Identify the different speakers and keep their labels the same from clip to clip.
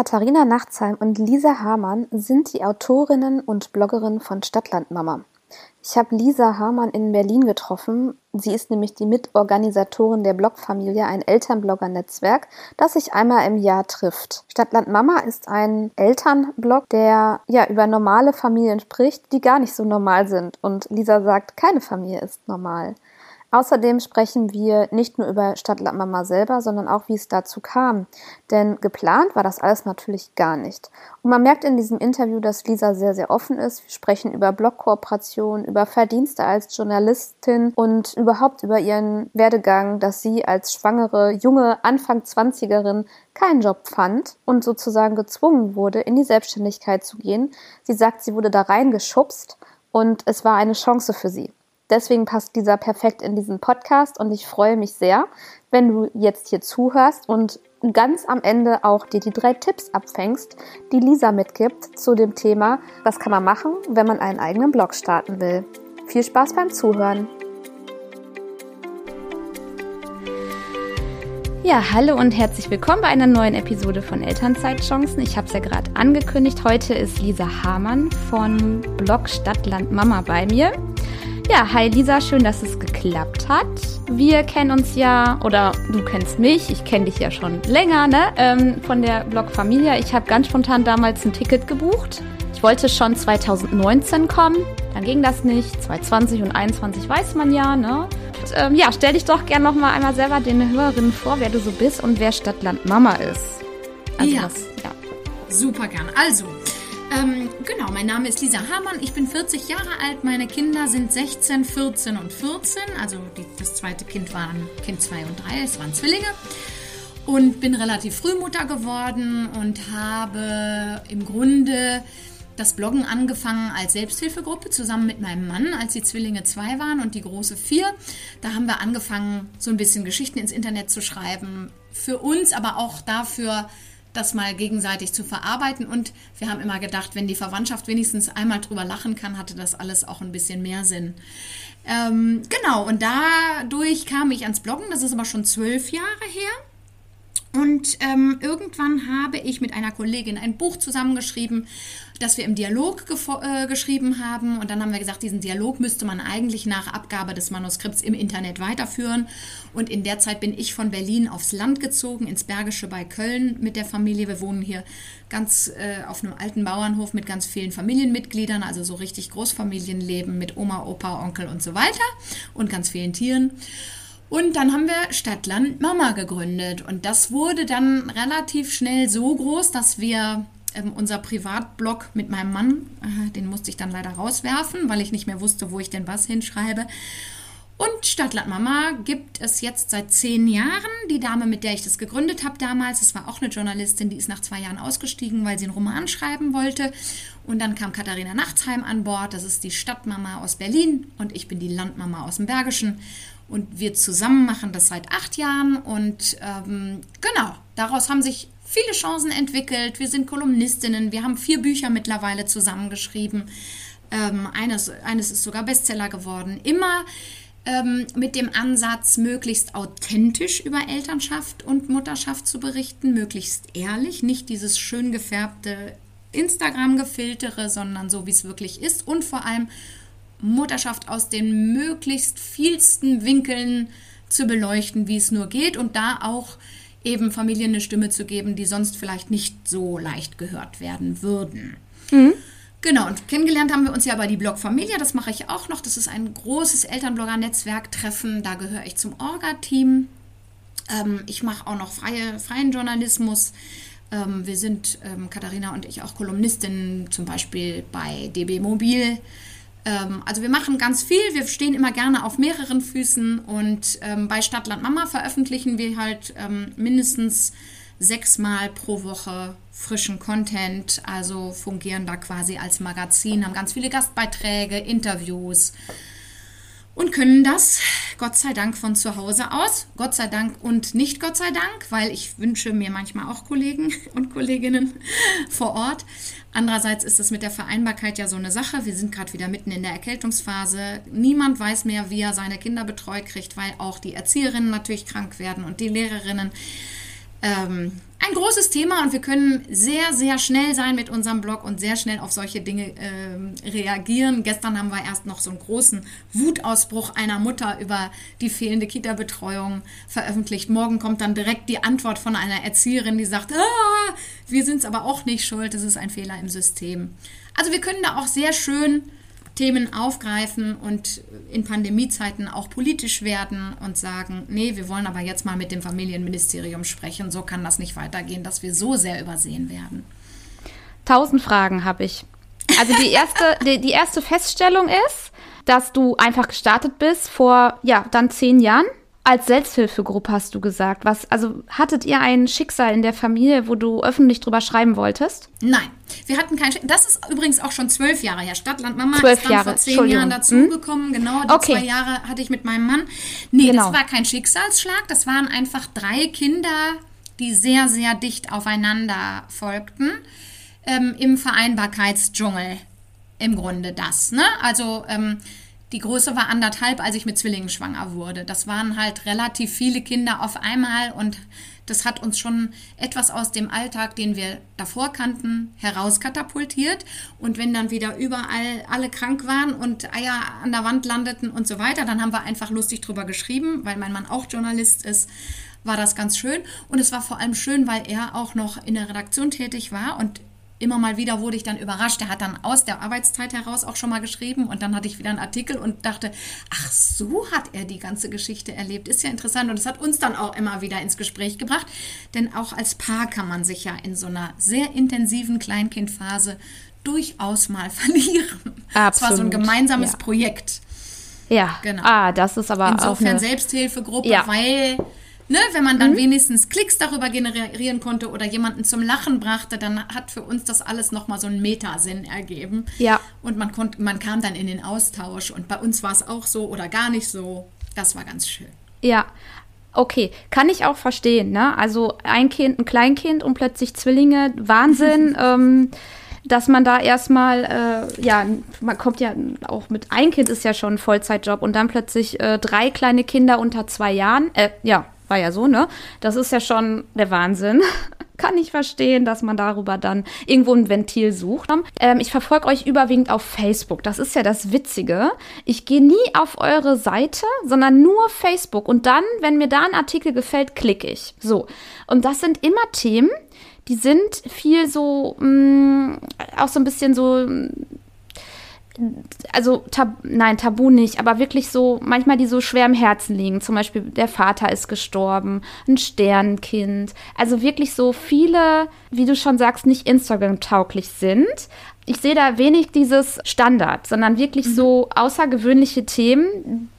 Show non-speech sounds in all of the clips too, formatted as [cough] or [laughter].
Speaker 1: Katharina Nachtsheim und Lisa Hamann sind die Autorinnen und Bloggerinnen von Stadtlandmama. Ich habe Lisa Hamann in Berlin getroffen. Sie ist nämlich die Mitorganisatorin der Blogfamilie, ein Elternblogger-Netzwerk, das sich einmal im Jahr trifft. Stadtland Mama ist ein Elternblog, der ja über normale Familien spricht, die gar nicht so normal sind. Und Lisa sagt, keine Familie ist normal. Außerdem sprechen wir nicht nur über Stadtland Mama selber, sondern auch, wie es dazu kam. Denn geplant war das alles natürlich gar nicht. Und man merkt in diesem Interview, dass Lisa sehr, sehr offen ist. Wir sprechen über Blogkooperation, über Verdienste als Journalistin und überhaupt über ihren Werdegang, dass sie als schwangere, junge, Anfang 20erin keinen Job fand und sozusagen gezwungen wurde, in die Selbstständigkeit zu gehen. Sie sagt, sie wurde da reingeschubst und es war eine Chance für sie. Deswegen passt dieser perfekt in diesen Podcast und ich freue mich sehr, wenn du jetzt hier zuhörst und ganz am Ende auch dir die drei Tipps abfängst, die Lisa mitgibt zu dem Thema, was kann man machen, wenn man einen eigenen Blog starten will. Viel Spaß beim Zuhören. Ja, hallo und herzlich willkommen bei einer neuen Episode von Elternzeitchancen. Ich habe es ja gerade angekündigt. Heute ist Lisa Hamann von Blog Stadtland Mama bei mir. Ja, hi Lisa, schön, dass es geklappt hat. Wir kennen uns ja, oder du kennst mich, ich kenne dich ja schon länger, ne? Ähm, von der Blog Familia. Ich habe ganz spontan damals ein Ticket gebucht. Ich wollte schon 2019 kommen, dann ging das nicht. 2020 und 2021 weiß man ja, ne? Und, ähm, ja, stell dich doch gerne noch mal einmal selber den Hörerinnen vor, wer du so bist und wer Stadtland Mama ist.
Speaker 2: Also ja. Was, ja. Super gern. Also, ähm, genau, mein Name ist Lisa Hamann, ich bin 40 Jahre alt, meine Kinder sind 16, 14 und 14, also die, das zweite Kind waren Kind 2 und 3, es waren Zwillinge. Und bin relativ früh Mutter geworden und habe im Grunde das Bloggen angefangen als Selbsthilfegruppe zusammen mit meinem Mann, als die Zwillinge zwei waren und die große vier. Da haben wir angefangen, so ein bisschen Geschichten ins Internet zu schreiben. Für uns, aber auch dafür, das mal gegenseitig zu verarbeiten. Und wir haben immer gedacht, wenn die Verwandtschaft wenigstens einmal drüber lachen kann, hatte das alles auch ein bisschen mehr Sinn. Ähm, genau, und dadurch kam ich ans Bloggen, das ist aber schon zwölf Jahre her. Und ähm, irgendwann habe ich mit einer Kollegin ein Buch zusammengeschrieben, das wir im Dialog äh, geschrieben haben. Und dann haben wir gesagt, diesen Dialog müsste man eigentlich nach Abgabe des Manuskripts im Internet weiterführen. Und in der Zeit bin ich von Berlin aufs Land gezogen, ins Bergische bei Köln mit der Familie. Wir wohnen hier ganz äh, auf einem alten Bauernhof mit ganz vielen Familienmitgliedern, also so richtig Großfamilienleben mit Oma, Opa, Onkel und so weiter und ganz vielen Tieren. Und dann haben wir Stadtland Mama gegründet. Und das wurde dann relativ schnell so groß, dass wir ähm, unser Privatblog mit meinem Mann, äh, den musste ich dann leider rauswerfen, weil ich nicht mehr wusste, wo ich denn was hinschreibe. Und Stadtland Mama gibt es jetzt seit zehn Jahren. Die Dame, mit der ich das gegründet habe damals, das war auch eine Journalistin, die ist nach zwei Jahren ausgestiegen, weil sie einen Roman schreiben wollte. Und dann kam Katharina Nachtsheim an Bord. Das ist die Stadtmama aus Berlin und ich bin die Landmama aus dem Bergischen. Und wir zusammen machen das seit acht Jahren. Und ähm, genau, daraus haben sich viele Chancen entwickelt. Wir sind Kolumnistinnen. Wir haben vier Bücher mittlerweile zusammengeschrieben. Ähm, eines, eines ist sogar Bestseller geworden. Immer ähm, mit dem Ansatz, möglichst authentisch über Elternschaft und Mutterschaft zu berichten, möglichst ehrlich, nicht dieses schön gefärbte Instagram-Gefiltere, sondern so, wie es wirklich ist und vor allem Mutterschaft aus den möglichst vielsten Winkeln zu beleuchten, wie es nur geht und da auch eben Familien eine Stimme zu geben, die sonst vielleicht nicht so leicht gehört werden würden. Mhm. Genau, und kennengelernt haben wir uns ja bei die Blog Familia, das mache ich auch noch. Das ist ein großes Elternblogger-Netzwerk-Treffen, da gehöre ich zum Orga-Team. Ähm, ich mache auch noch freie, freien Journalismus. Ähm, wir sind, ähm, Katharina und ich, auch Kolumnistinnen, zum Beispiel bei DB Mobil. Ähm, also wir machen ganz viel, wir stehen immer gerne auf mehreren Füßen und ähm, bei Stadtland Mama veröffentlichen wir halt ähm, mindestens sechsmal pro Woche frischen Content, also fungieren da quasi als Magazin, haben ganz viele Gastbeiträge, Interviews und können das, Gott sei Dank, von zu Hause aus. Gott sei Dank und nicht Gott sei Dank, weil ich wünsche mir manchmal auch Kollegen [laughs] und Kolleginnen [laughs] vor Ort. Andererseits ist das mit der Vereinbarkeit ja so eine Sache. Wir sind gerade wieder mitten in der Erkältungsphase. Niemand weiß mehr, wie er seine Kinder betreut kriegt, weil auch die Erzieherinnen natürlich krank werden und die Lehrerinnen. ähm, ein großes Thema und wir können sehr, sehr schnell sein mit unserem Blog und sehr schnell auf solche Dinge äh, reagieren. Gestern haben wir erst noch so einen großen Wutausbruch einer Mutter über die fehlende Kita-Betreuung veröffentlicht. Morgen kommt dann direkt die Antwort von einer Erzieherin, die sagt, ah, wir sind es aber auch nicht schuld, es ist ein Fehler im System. Also wir können da auch sehr schön Themen aufgreifen und in Pandemiezeiten auch politisch werden und sagen, nee, wir wollen aber jetzt mal mit dem Familienministerium sprechen. So kann das nicht weitergehen, dass wir so sehr übersehen werden.
Speaker 1: Tausend Fragen habe ich. Also die erste, [laughs] die, die erste Feststellung ist, dass du einfach gestartet bist vor, ja, dann zehn Jahren als Selbsthilfegruppe hast du gesagt. Was, also hattet ihr ein Schicksal in der Familie, wo du öffentlich drüber schreiben wolltest?
Speaker 2: Nein, wir hatten kein Schicksal. Das ist übrigens auch schon zwölf Jahre her. Stadtland Mama zwölf ist dann Jahre. vor zehn Jahren dazugekommen. Hm? Genau, die okay. zwei Jahre hatte ich mit meinem Mann. Nee, genau. das war kein Schicksalsschlag. Das waren einfach drei Kinder, die sehr, sehr dicht aufeinander folgten. Ähm, Im Vereinbarkeitsdschungel im Grunde das. Ne? Also ähm, die Größe war anderthalb, als ich mit Zwillingen schwanger wurde. Das waren halt relativ viele Kinder auf einmal und das hat uns schon etwas aus dem Alltag, den wir davor kannten, herauskatapultiert. Und wenn dann wieder überall alle krank waren und Eier an der Wand landeten und so weiter, dann haben wir einfach lustig drüber geschrieben, weil mein Mann auch Journalist ist war das ganz schön. Und es war vor allem schön, weil er auch noch in der Redaktion tätig war und immer mal wieder wurde ich dann überrascht. Er hat dann aus der Arbeitszeit heraus auch schon mal geschrieben und dann hatte ich wieder einen Artikel und dachte, ach, so hat er die ganze Geschichte erlebt. Ist ja interessant und es hat uns dann auch immer wieder ins Gespräch gebracht, denn auch als Paar kann man sich ja in so einer sehr intensiven Kleinkindphase durchaus mal [laughs] verlieren. Absolut. Es war so ein gemeinsames ja. Projekt.
Speaker 1: Ja, genau. Ah, das ist aber
Speaker 2: Insofern
Speaker 1: auch eine
Speaker 2: Selbsthilfegruppe, ja. weil Ne, wenn man dann mhm. wenigstens Klicks darüber generieren konnte oder jemanden zum Lachen brachte, dann hat für uns das alles nochmal so einen Metasinn ergeben.
Speaker 1: Ja.
Speaker 2: Und man, konnte, man kam dann in den Austausch und bei uns war es auch so oder gar nicht so. Das war ganz schön.
Speaker 1: Ja, Okay, kann ich auch verstehen, ne? Also ein Kind, ein Kleinkind und plötzlich Zwillinge, Wahnsinn. [laughs] ähm, dass man da erstmal, äh, ja, man kommt ja auch mit ein Kind ist ja schon ein Vollzeitjob und dann plötzlich äh, drei kleine Kinder unter zwei Jahren, äh, ja, war ja so, ne? Das ist ja schon der Wahnsinn. [laughs] Kann ich verstehen, dass man darüber dann irgendwo ein Ventil sucht. Ähm, ich verfolge euch überwiegend auf Facebook. Das ist ja das Witzige. Ich gehe nie auf eure Seite, sondern nur Facebook. Und dann, wenn mir da ein Artikel gefällt, klicke ich. So. Und das sind immer Themen, die sind viel so, mh, mm, auch so ein bisschen so also tab nein, Tabu nicht, aber wirklich so, manchmal die so schwer im Herzen liegen. Zum Beispiel, der Vater ist gestorben, ein Sternkind. Also wirklich so viele, wie du schon sagst, nicht Instagram-tauglich sind. Ich sehe da wenig dieses Standard, sondern wirklich mhm. so außergewöhnliche Themen,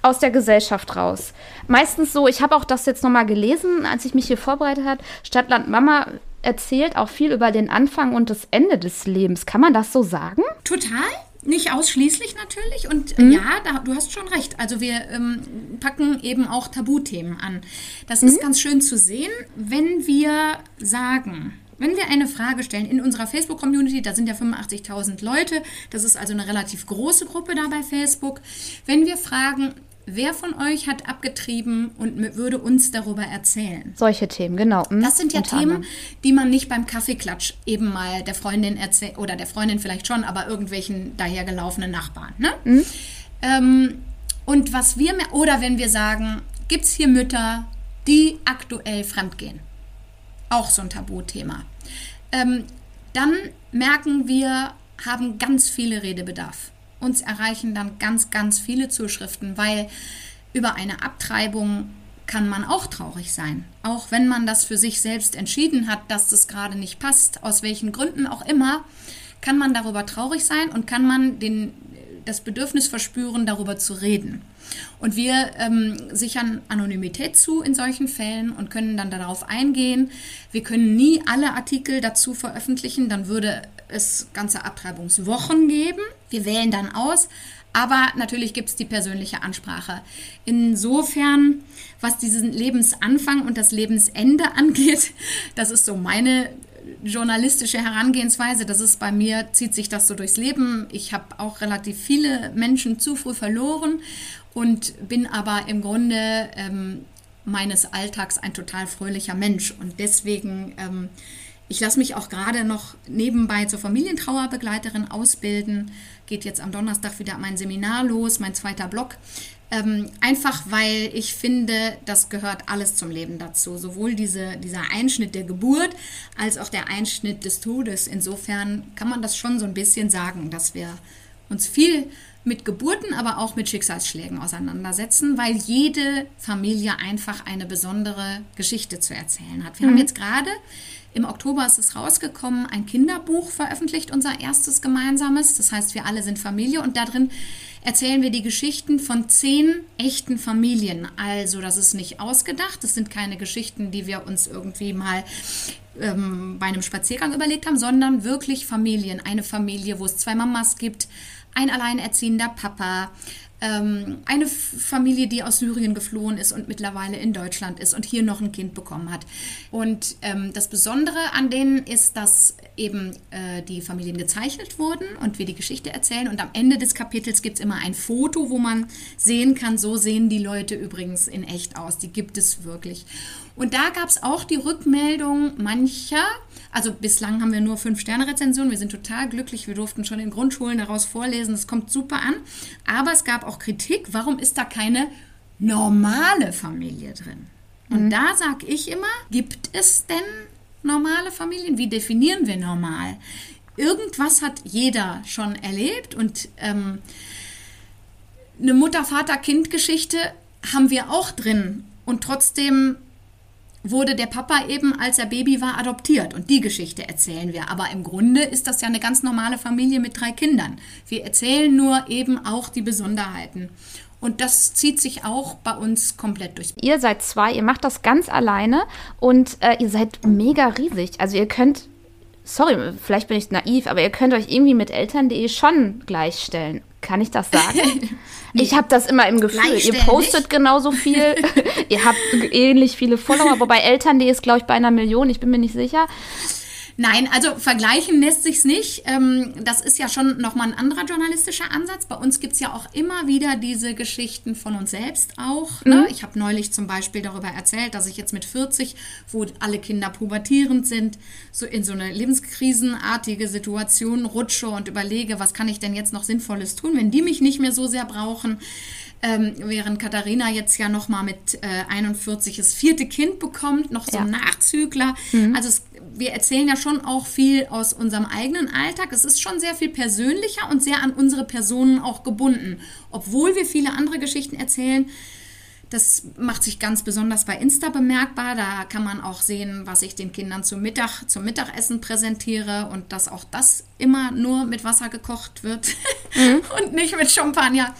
Speaker 1: aus der Gesellschaft raus. Meistens so, ich habe auch das jetzt nochmal gelesen, als ich mich hier vorbereitet habe. Stadtland Mama erzählt auch viel über den Anfang und das Ende des Lebens. Kann man das so sagen?
Speaker 2: Total. Nicht ausschließlich natürlich. Und mhm. ja, da, du hast schon recht. Also wir ähm, packen eben auch Tabuthemen an. Das mhm. ist ganz schön zu sehen, wenn wir sagen, wenn wir eine Frage stellen in unserer Facebook-Community, da sind ja 85.000 Leute, das ist also eine relativ große Gruppe da bei Facebook, wenn wir fragen, Wer von euch hat abgetrieben und würde uns darüber erzählen?
Speaker 1: Solche Themen, genau.
Speaker 2: Mhm. Das sind ja Themen, die man nicht beim Kaffeeklatsch eben mal der Freundin erzählt, oder der Freundin vielleicht schon, aber irgendwelchen dahergelaufenen Nachbarn. Ne? Mhm. Ähm, und was wir, oder wenn wir sagen, gibt es hier Mütter, die aktuell fremdgehen? Auch so ein Tabuthema. Ähm, dann merken wir, haben ganz viele Redebedarf uns erreichen dann ganz, ganz viele Zuschriften, weil über eine Abtreibung kann man auch traurig sein. Auch wenn man das für sich selbst entschieden hat, dass das gerade nicht passt, aus welchen Gründen auch immer, kann man darüber traurig sein und kann man den, das Bedürfnis verspüren, darüber zu reden. Und wir ähm, sichern Anonymität zu in solchen Fällen und können dann darauf eingehen. Wir können nie alle Artikel dazu veröffentlichen, dann würde es ganze Abtreibungswochen geben. Wir wählen dann aus, aber natürlich gibt es die persönliche Ansprache. Insofern, was diesen Lebensanfang und das Lebensende [laughs] angeht, das ist so meine journalistische Herangehensweise. Das ist bei mir, zieht sich das so durchs Leben. Ich habe auch relativ viele Menschen zu früh verloren und bin aber im Grunde ähm, meines Alltags ein total fröhlicher Mensch. Und deswegen, ähm, ich lasse mich auch gerade noch nebenbei zur Familientrauerbegleiterin ausbilden. Geht jetzt am Donnerstag wieder mein Seminar los, mein zweiter Blog. Ähm, einfach weil ich finde, das gehört alles zum Leben dazu. Sowohl diese, dieser Einschnitt der Geburt als auch der Einschnitt des Todes. Insofern kann man das schon so ein bisschen sagen, dass wir uns viel mit Geburten, aber auch mit Schicksalsschlägen auseinandersetzen, weil jede Familie einfach eine besondere Geschichte zu erzählen hat. Wir mhm. haben jetzt gerade im Oktober ist es rausgekommen, ein Kinderbuch veröffentlicht, unser erstes gemeinsames. Das heißt, wir alle sind Familie und darin erzählen wir die Geschichten von zehn echten Familien. Also das ist nicht ausgedacht, das sind keine Geschichten, die wir uns irgendwie mal ähm, bei einem Spaziergang überlegt haben, sondern wirklich Familien. Eine Familie, wo es zwei Mamas gibt, ein alleinerziehender Papa, ähm, eine Familie, die aus Syrien geflohen ist und mittlerweile in Deutschland ist und hier noch ein Kind bekommen hat. Und ähm, das Besondere an denen ist, dass eben äh, die Familien gezeichnet wurden und wir die Geschichte erzählen. Und am Ende des Kapitels gibt es immer ein Foto, wo man sehen kann, so sehen die Leute übrigens in echt aus. Die gibt es wirklich. Und da gab es auch die Rückmeldung mancher, also bislang haben wir nur fünf Sterne-Rezensionen. Wir sind total glücklich. Wir durften schon in Grundschulen daraus vorlesen. Das kommt super an. Aber es gab auch Kritik. Warum ist da keine normale Familie drin? Und mhm. da sage ich immer, gibt es denn normale Familien? Wie definieren wir normal? Irgendwas hat jeder schon erlebt und ähm, eine Mutter-Vater-Kind-Geschichte haben wir auch drin. Und trotzdem wurde der Papa eben, als er Baby war, adoptiert. Und die Geschichte erzählen wir. Aber im Grunde ist das ja eine ganz normale Familie mit drei Kindern. Wir erzählen nur eben auch die Besonderheiten. Und das zieht sich auch bei uns komplett durch.
Speaker 1: Ihr seid zwei, ihr macht das ganz alleine und äh, ihr seid mega riesig. Also ihr könnt, sorry, vielleicht bin ich naiv, aber ihr könnt euch irgendwie mit Eltern.de schon gleichstellen. Kann ich das sagen? [laughs] nee. Ich habe das immer im Gefühl. Ihr postet genauso viel. [laughs] ihr habt ähnlich viele Follower, wobei Eltern.de ist, glaube ich, bei einer Million. Ich bin mir nicht sicher.
Speaker 2: Nein, also vergleichen lässt sich's nicht. Ähm, das ist ja schon nochmal ein anderer journalistischer Ansatz. Bei uns gibt's ja auch immer wieder diese Geschichten von uns selbst auch. Ne? Mhm. Ich habe neulich zum Beispiel darüber erzählt, dass ich jetzt mit 40, wo alle Kinder pubertierend sind, so in so eine lebenskrisenartige Situation rutsche und überlege, was kann ich denn jetzt noch Sinnvolles tun, wenn die mich nicht mehr so sehr brauchen. Ähm, während Katharina jetzt ja nochmal mit äh, 41 das vierte Kind bekommt, noch so ja. ein Nachzügler. Mhm. Also es wir erzählen ja schon auch viel aus unserem eigenen Alltag. Es ist schon sehr viel persönlicher und sehr an unsere Personen auch gebunden. Obwohl wir viele andere Geschichten erzählen, das macht sich ganz besonders bei Insta bemerkbar. Da kann man auch sehen, was ich den Kindern zum Mittag, zum Mittagessen präsentiere und dass auch das immer nur mit Wasser gekocht wird mhm. [laughs] und nicht mit Champagner.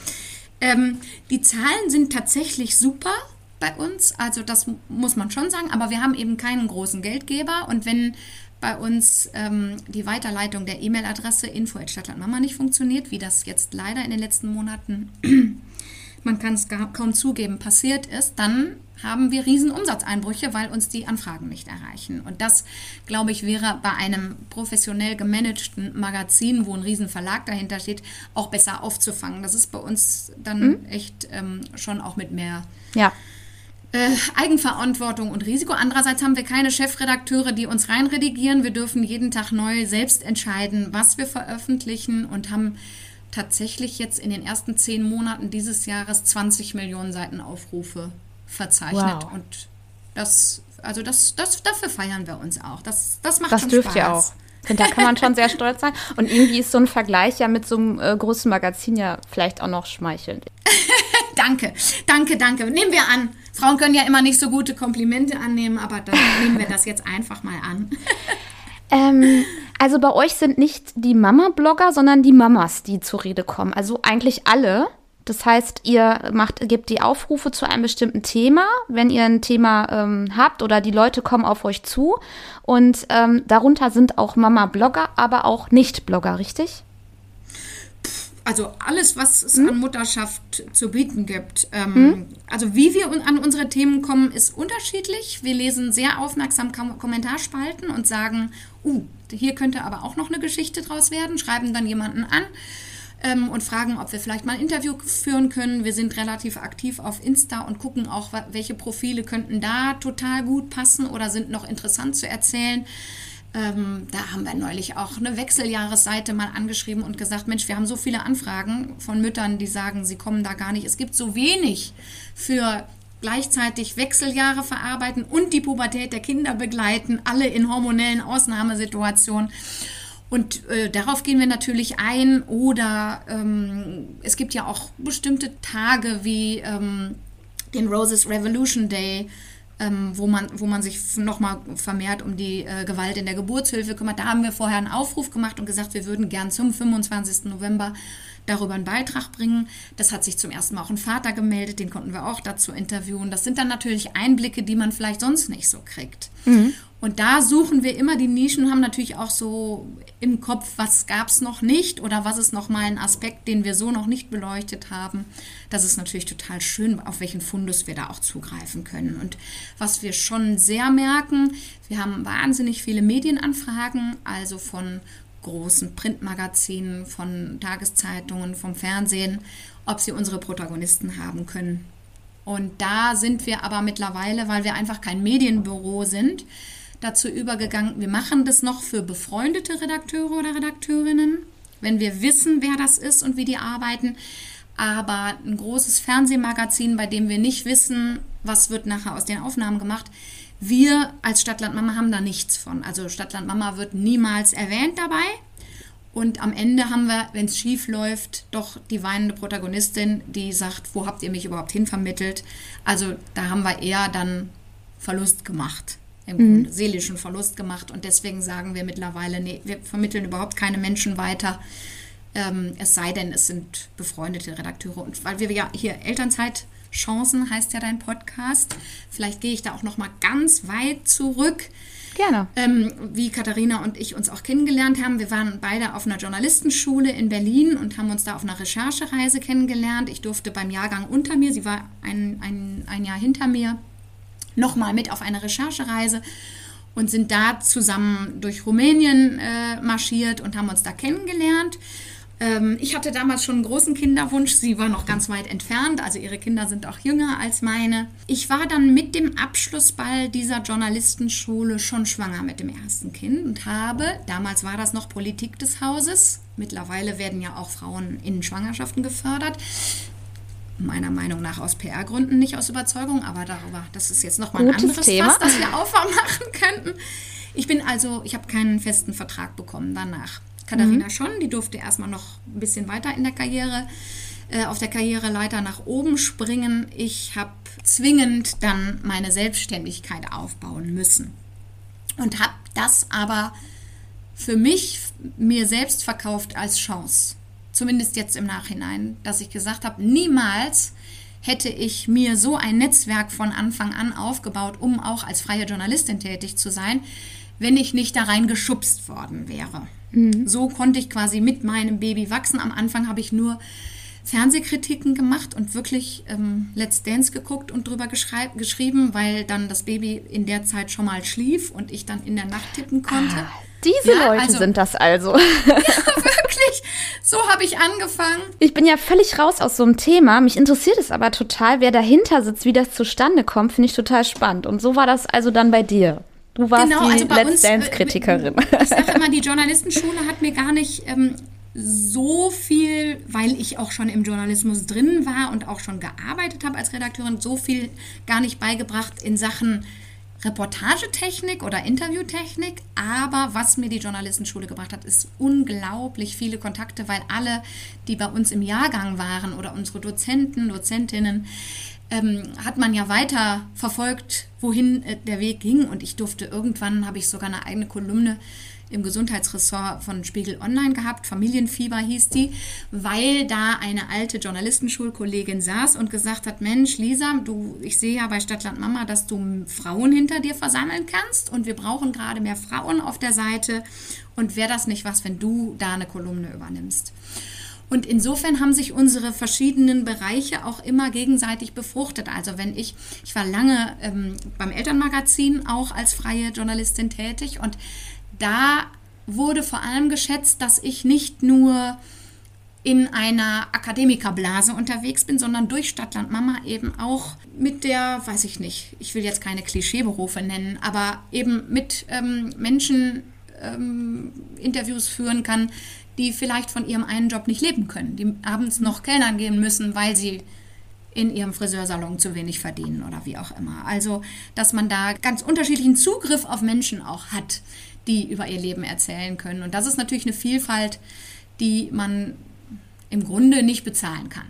Speaker 2: Ähm, die Zahlen sind tatsächlich super bei uns. Also das muss man schon sagen. Aber wir haben eben keinen großen Geldgeber. Und wenn bei uns ähm, die Weiterleitung der E-Mail-Adresse info.stadtlandmama nicht funktioniert, wie das jetzt leider in den letzten Monaten, [clears throat] man kann es kaum zugeben, passiert ist, dann haben wir riesen Umsatzeinbrüche, weil uns die Anfragen nicht erreichen. Und das, glaube ich, wäre bei einem professionell gemanagten Magazin, wo ein riesen Verlag dahinter steht, auch besser aufzufangen. Das ist bei uns dann mhm. echt ähm, schon auch mit mehr
Speaker 1: ja
Speaker 2: äh, Eigenverantwortung und Risiko. Andererseits haben wir keine Chefredakteure, die uns reinredigieren. Wir dürfen jeden Tag neu selbst entscheiden, was wir veröffentlichen und haben tatsächlich jetzt in den ersten zehn Monaten dieses Jahres 20 Millionen Seiten Aufrufe verzeichnet.
Speaker 1: Wow.
Speaker 2: Und das, also das, das, dafür feiern wir uns auch. Das, das macht
Speaker 1: das
Speaker 2: schon
Speaker 1: dürft Spaß. ihr auch. Und da kann man schon sehr stolz sein. Und irgendwie ist so ein Vergleich ja mit so einem äh, großen Magazin ja vielleicht auch noch schmeichelnd. [laughs]
Speaker 2: danke, danke, danke. Nehmen wir an. Frauen können ja immer nicht so gute Komplimente annehmen, aber dann [laughs] nehmen wir das jetzt einfach mal an.
Speaker 1: Ähm, also bei euch sind nicht die Mama-Blogger, sondern die Mamas, die zur Rede kommen. Also eigentlich alle. Das heißt, ihr macht, gebt die Aufrufe zu einem bestimmten Thema, wenn ihr ein Thema ähm, habt oder die Leute kommen auf euch zu. Und ähm, darunter sind auch Mama-Blogger, aber auch Nicht-Blogger, richtig?
Speaker 2: Also alles, was es hm? an Mutterschaft zu bieten gibt. Ähm, hm? Also wie wir an unsere Themen kommen, ist unterschiedlich. Wir lesen sehr aufmerksam Kom Kommentarspalten und sagen, uh, hier könnte aber auch noch eine Geschichte draus werden, schreiben dann jemanden an. ähm, und fragen, ob wir vielleicht mal ein Interview führen können. Wir sind relativ aktiv auf Insta und gucken auch, welche Profile könnten da total gut passen oder sind noch interessant zu erzählen. Ähm, da haben wir neulich auch eine Wechseljahresseite mal angeschrieben und gesagt, Mensch, wir haben so viele Anfragen von Müttern, die sagen, sie kommen da gar nicht. Es gibt so wenig für gleichzeitig Wechseljahre verarbeiten und die Pubertät der Kinder begleiten, alle in hormonellen Ausnahmesituationen. Und äh, darauf gehen wir natürlich ein. Oder ähm, es gibt ja auch bestimmte Tage wie ähm, den Roses Revolution Day, ähm, wo, man, wo man sich nochmal vermehrt um die äh, Gewalt in der Geburtshilfe kümmert. Da haben wir vorher einen Aufruf gemacht und gesagt, wir würden gern zum 25. November darüber einen Beitrag bringen. Das hat sich zum ersten Mal auch ein Vater gemeldet, den konnten wir auch dazu interviewen. Das sind dann natürlich Einblicke, die man vielleicht sonst nicht so kriegt. Mhm. Und da suchen wir immer die Nischen und haben natürlich auch so im Kopf, was gab es noch nicht oder was ist noch mal ein Aspekt, den wir so noch nicht beleuchtet haben. Das ist natürlich total schön, auf welchen Fundus wir da auch zugreifen können. Und was wir schon sehr merken, wir haben wahnsinnig viele Medienanfragen, also von großen Printmagazinen, von Tageszeitungen, vom Fernsehen, ob sie unsere Protagonisten haben können. Und da sind wir aber mittlerweile, weil wir einfach kein Medienbüro sind, dazu übergegangen, wir machen das noch für befreundete Redakteure oder Redakteurinnen, wenn wir wissen, wer das ist und wie die arbeiten. Aber ein großes Fernsehmagazin, bei dem wir nicht wissen, was wird nachher aus den Aufnahmen gemacht, wir als Stadtland Mama haben da nichts von. Also Stadtland Mama wird niemals erwähnt dabei. Und am Ende haben wir, wenn es schief läuft, doch die weinende Protagonistin, die sagt, wo habt ihr mich überhaupt hinvermittelt? Also da haben wir eher dann Verlust gemacht im mhm. Grunde seelischen Verlust gemacht. Und deswegen sagen wir mittlerweile, nee, wir vermitteln überhaupt keine Menschen weiter. Ähm, es sei denn, es sind befreundete Redakteure. Und weil wir ja hier Elternzeitchancen heißt ja dein Podcast. Vielleicht gehe ich da auch noch mal ganz weit zurück.
Speaker 1: Gerne.
Speaker 2: Ähm, wie Katharina und ich uns auch kennengelernt haben. Wir waren beide auf einer Journalistenschule in Berlin und haben uns da auf einer Recherchereise kennengelernt. Ich durfte beim Jahrgang unter mir, sie war ein, ein, ein Jahr hinter mir, nochmal mit auf eine Recherchereise und sind da zusammen durch Rumänien äh, marschiert und haben uns da kennengelernt. Ähm, ich hatte damals schon einen großen Kinderwunsch. Sie war noch ganz weit entfernt, also ihre Kinder sind auch jünger als meine. Ich war dann mit dem Abschlussball dieser Journalistenschule schon schwanger mit dem ersten Kind und habe, damals war das noch Politik des Hauses, mittlerweile werden ja auch Frauen in Schwangerschaften gefördert, meiner Meinung nach aus PR-Gründen, nicht aus Überzeugung, aber darüber, das ist jetzt nochmal ein anderes Thema. Fass, das wir [laughs] aufmachen könnten. Ich bin also, ich habe keinen festen Vertrag bekommen danach. Katharina mhm. schon, die durfte erstmal noch ein bisschen weiter in der Karriere, äh, auf der Karriereleiter nach oben springen. Ich habe zwingend dann meine Selbstständigkeit aufbauen müssen und habe das aber für mich mir selbst verkauft als Chance zumindest jetzt im Nachhinein, dass ich gesagt habe, niemals hätte ich mir so ein Netzwerk von Anfang an aufgebaut, um auch als freie Journalistin tätig zu sein, wenn ich nicht da rein geschubst worden wäre. Mhm. So konnte ich quasi mit meinem Baby wachsen. Am Anfang habe ich nur Fernsehkritiken gemacht und wirklich ähm, Let's Dance geguckt und drüber geschrieben, weil dann das Baby in der Zeit schon mal schlief und ich dann in der Nacht tippen konnte. Ah,
Speaker 1: diese ja, Leute also, sind das also. [laughs]
Speaker 2: Ja, [laughs] wirklich. So habe ich angefangen.
Speaker 1: Ich bin ja völlig raus aus so einem Thema. Mich interessiert es aber total, wer dahinter sitzt, wie das zustande kommt, finde ich total spannend. Und so war das also dann bei dir. Du warst genau, die also Let's Dance-Kritikerin.
Speaker 2: Äh, ich sage immer, die [laughs] Journalistenschule hat mir gar nicht ähm, so viel, weil ich auch schon im Journalismus drin war und auch schon gearbeitet habe als Redakteurin, so viel gar nicht beigebracht in Sachen Reportagetechnik oder Interviewtechnik, aber was mir die Journalistenschule gebracht hat, ist unglaublich viele Kontakte, weil alle, die bei uns im Jahrgang waren oder unsere Dozenten, Dozentinnen, ähm, hat man ja weiter verfolgt, wohin äh, der Weg ging. Und ich durfte irgendwann, habe ich sogar eine eigene Kolumne im Gesundheitsressort von Spiegel Online gehabt. Familienfieber hieß die, weil da eine alte Journalistenschulkollegin saß und gesagt hat, Mensch, Lisa, du, ich sehe ja bei Stadtland Mama, dass du Frauen hinter dir versammeln kannst und wir brauchen gerade mehr Frauen auf der Seite. Und wäre das nicht was, wenn du da eine Kolumne übernimmst? Und insofern haben sich unsere verschiedenen Bereiche auch immer gegenseitig befruchtet. Also wenn ich, ich war lange ähm, beim Elternmagazin auch als freie Journalistin tätig und da wurde vor allem geschätzt, dass ich nicht nur in einer Akademikerblase unterwegs bin, sondern durch Stadtland Mama eben auch mit der, weiß ich nicht, ich will jetzt keine Klischeeberufe nennen, aber eben mit ähm, Menschen ähm, Interviews führen kann, die vielleicht von ihrem einen Job nicht leben können, die abends noch Kellnern gehen müssen, weil sie in ihrem Friseursalon zu wenig verdienen oder wie auch immer. Also, dass man da ganz unterschiedlichen Zugriff auf Menschen auch hat, die über ihr Leben erzählen können. Und das ist natürlich eine Vielfalt, die man im Grunde nicht bezahlen kann.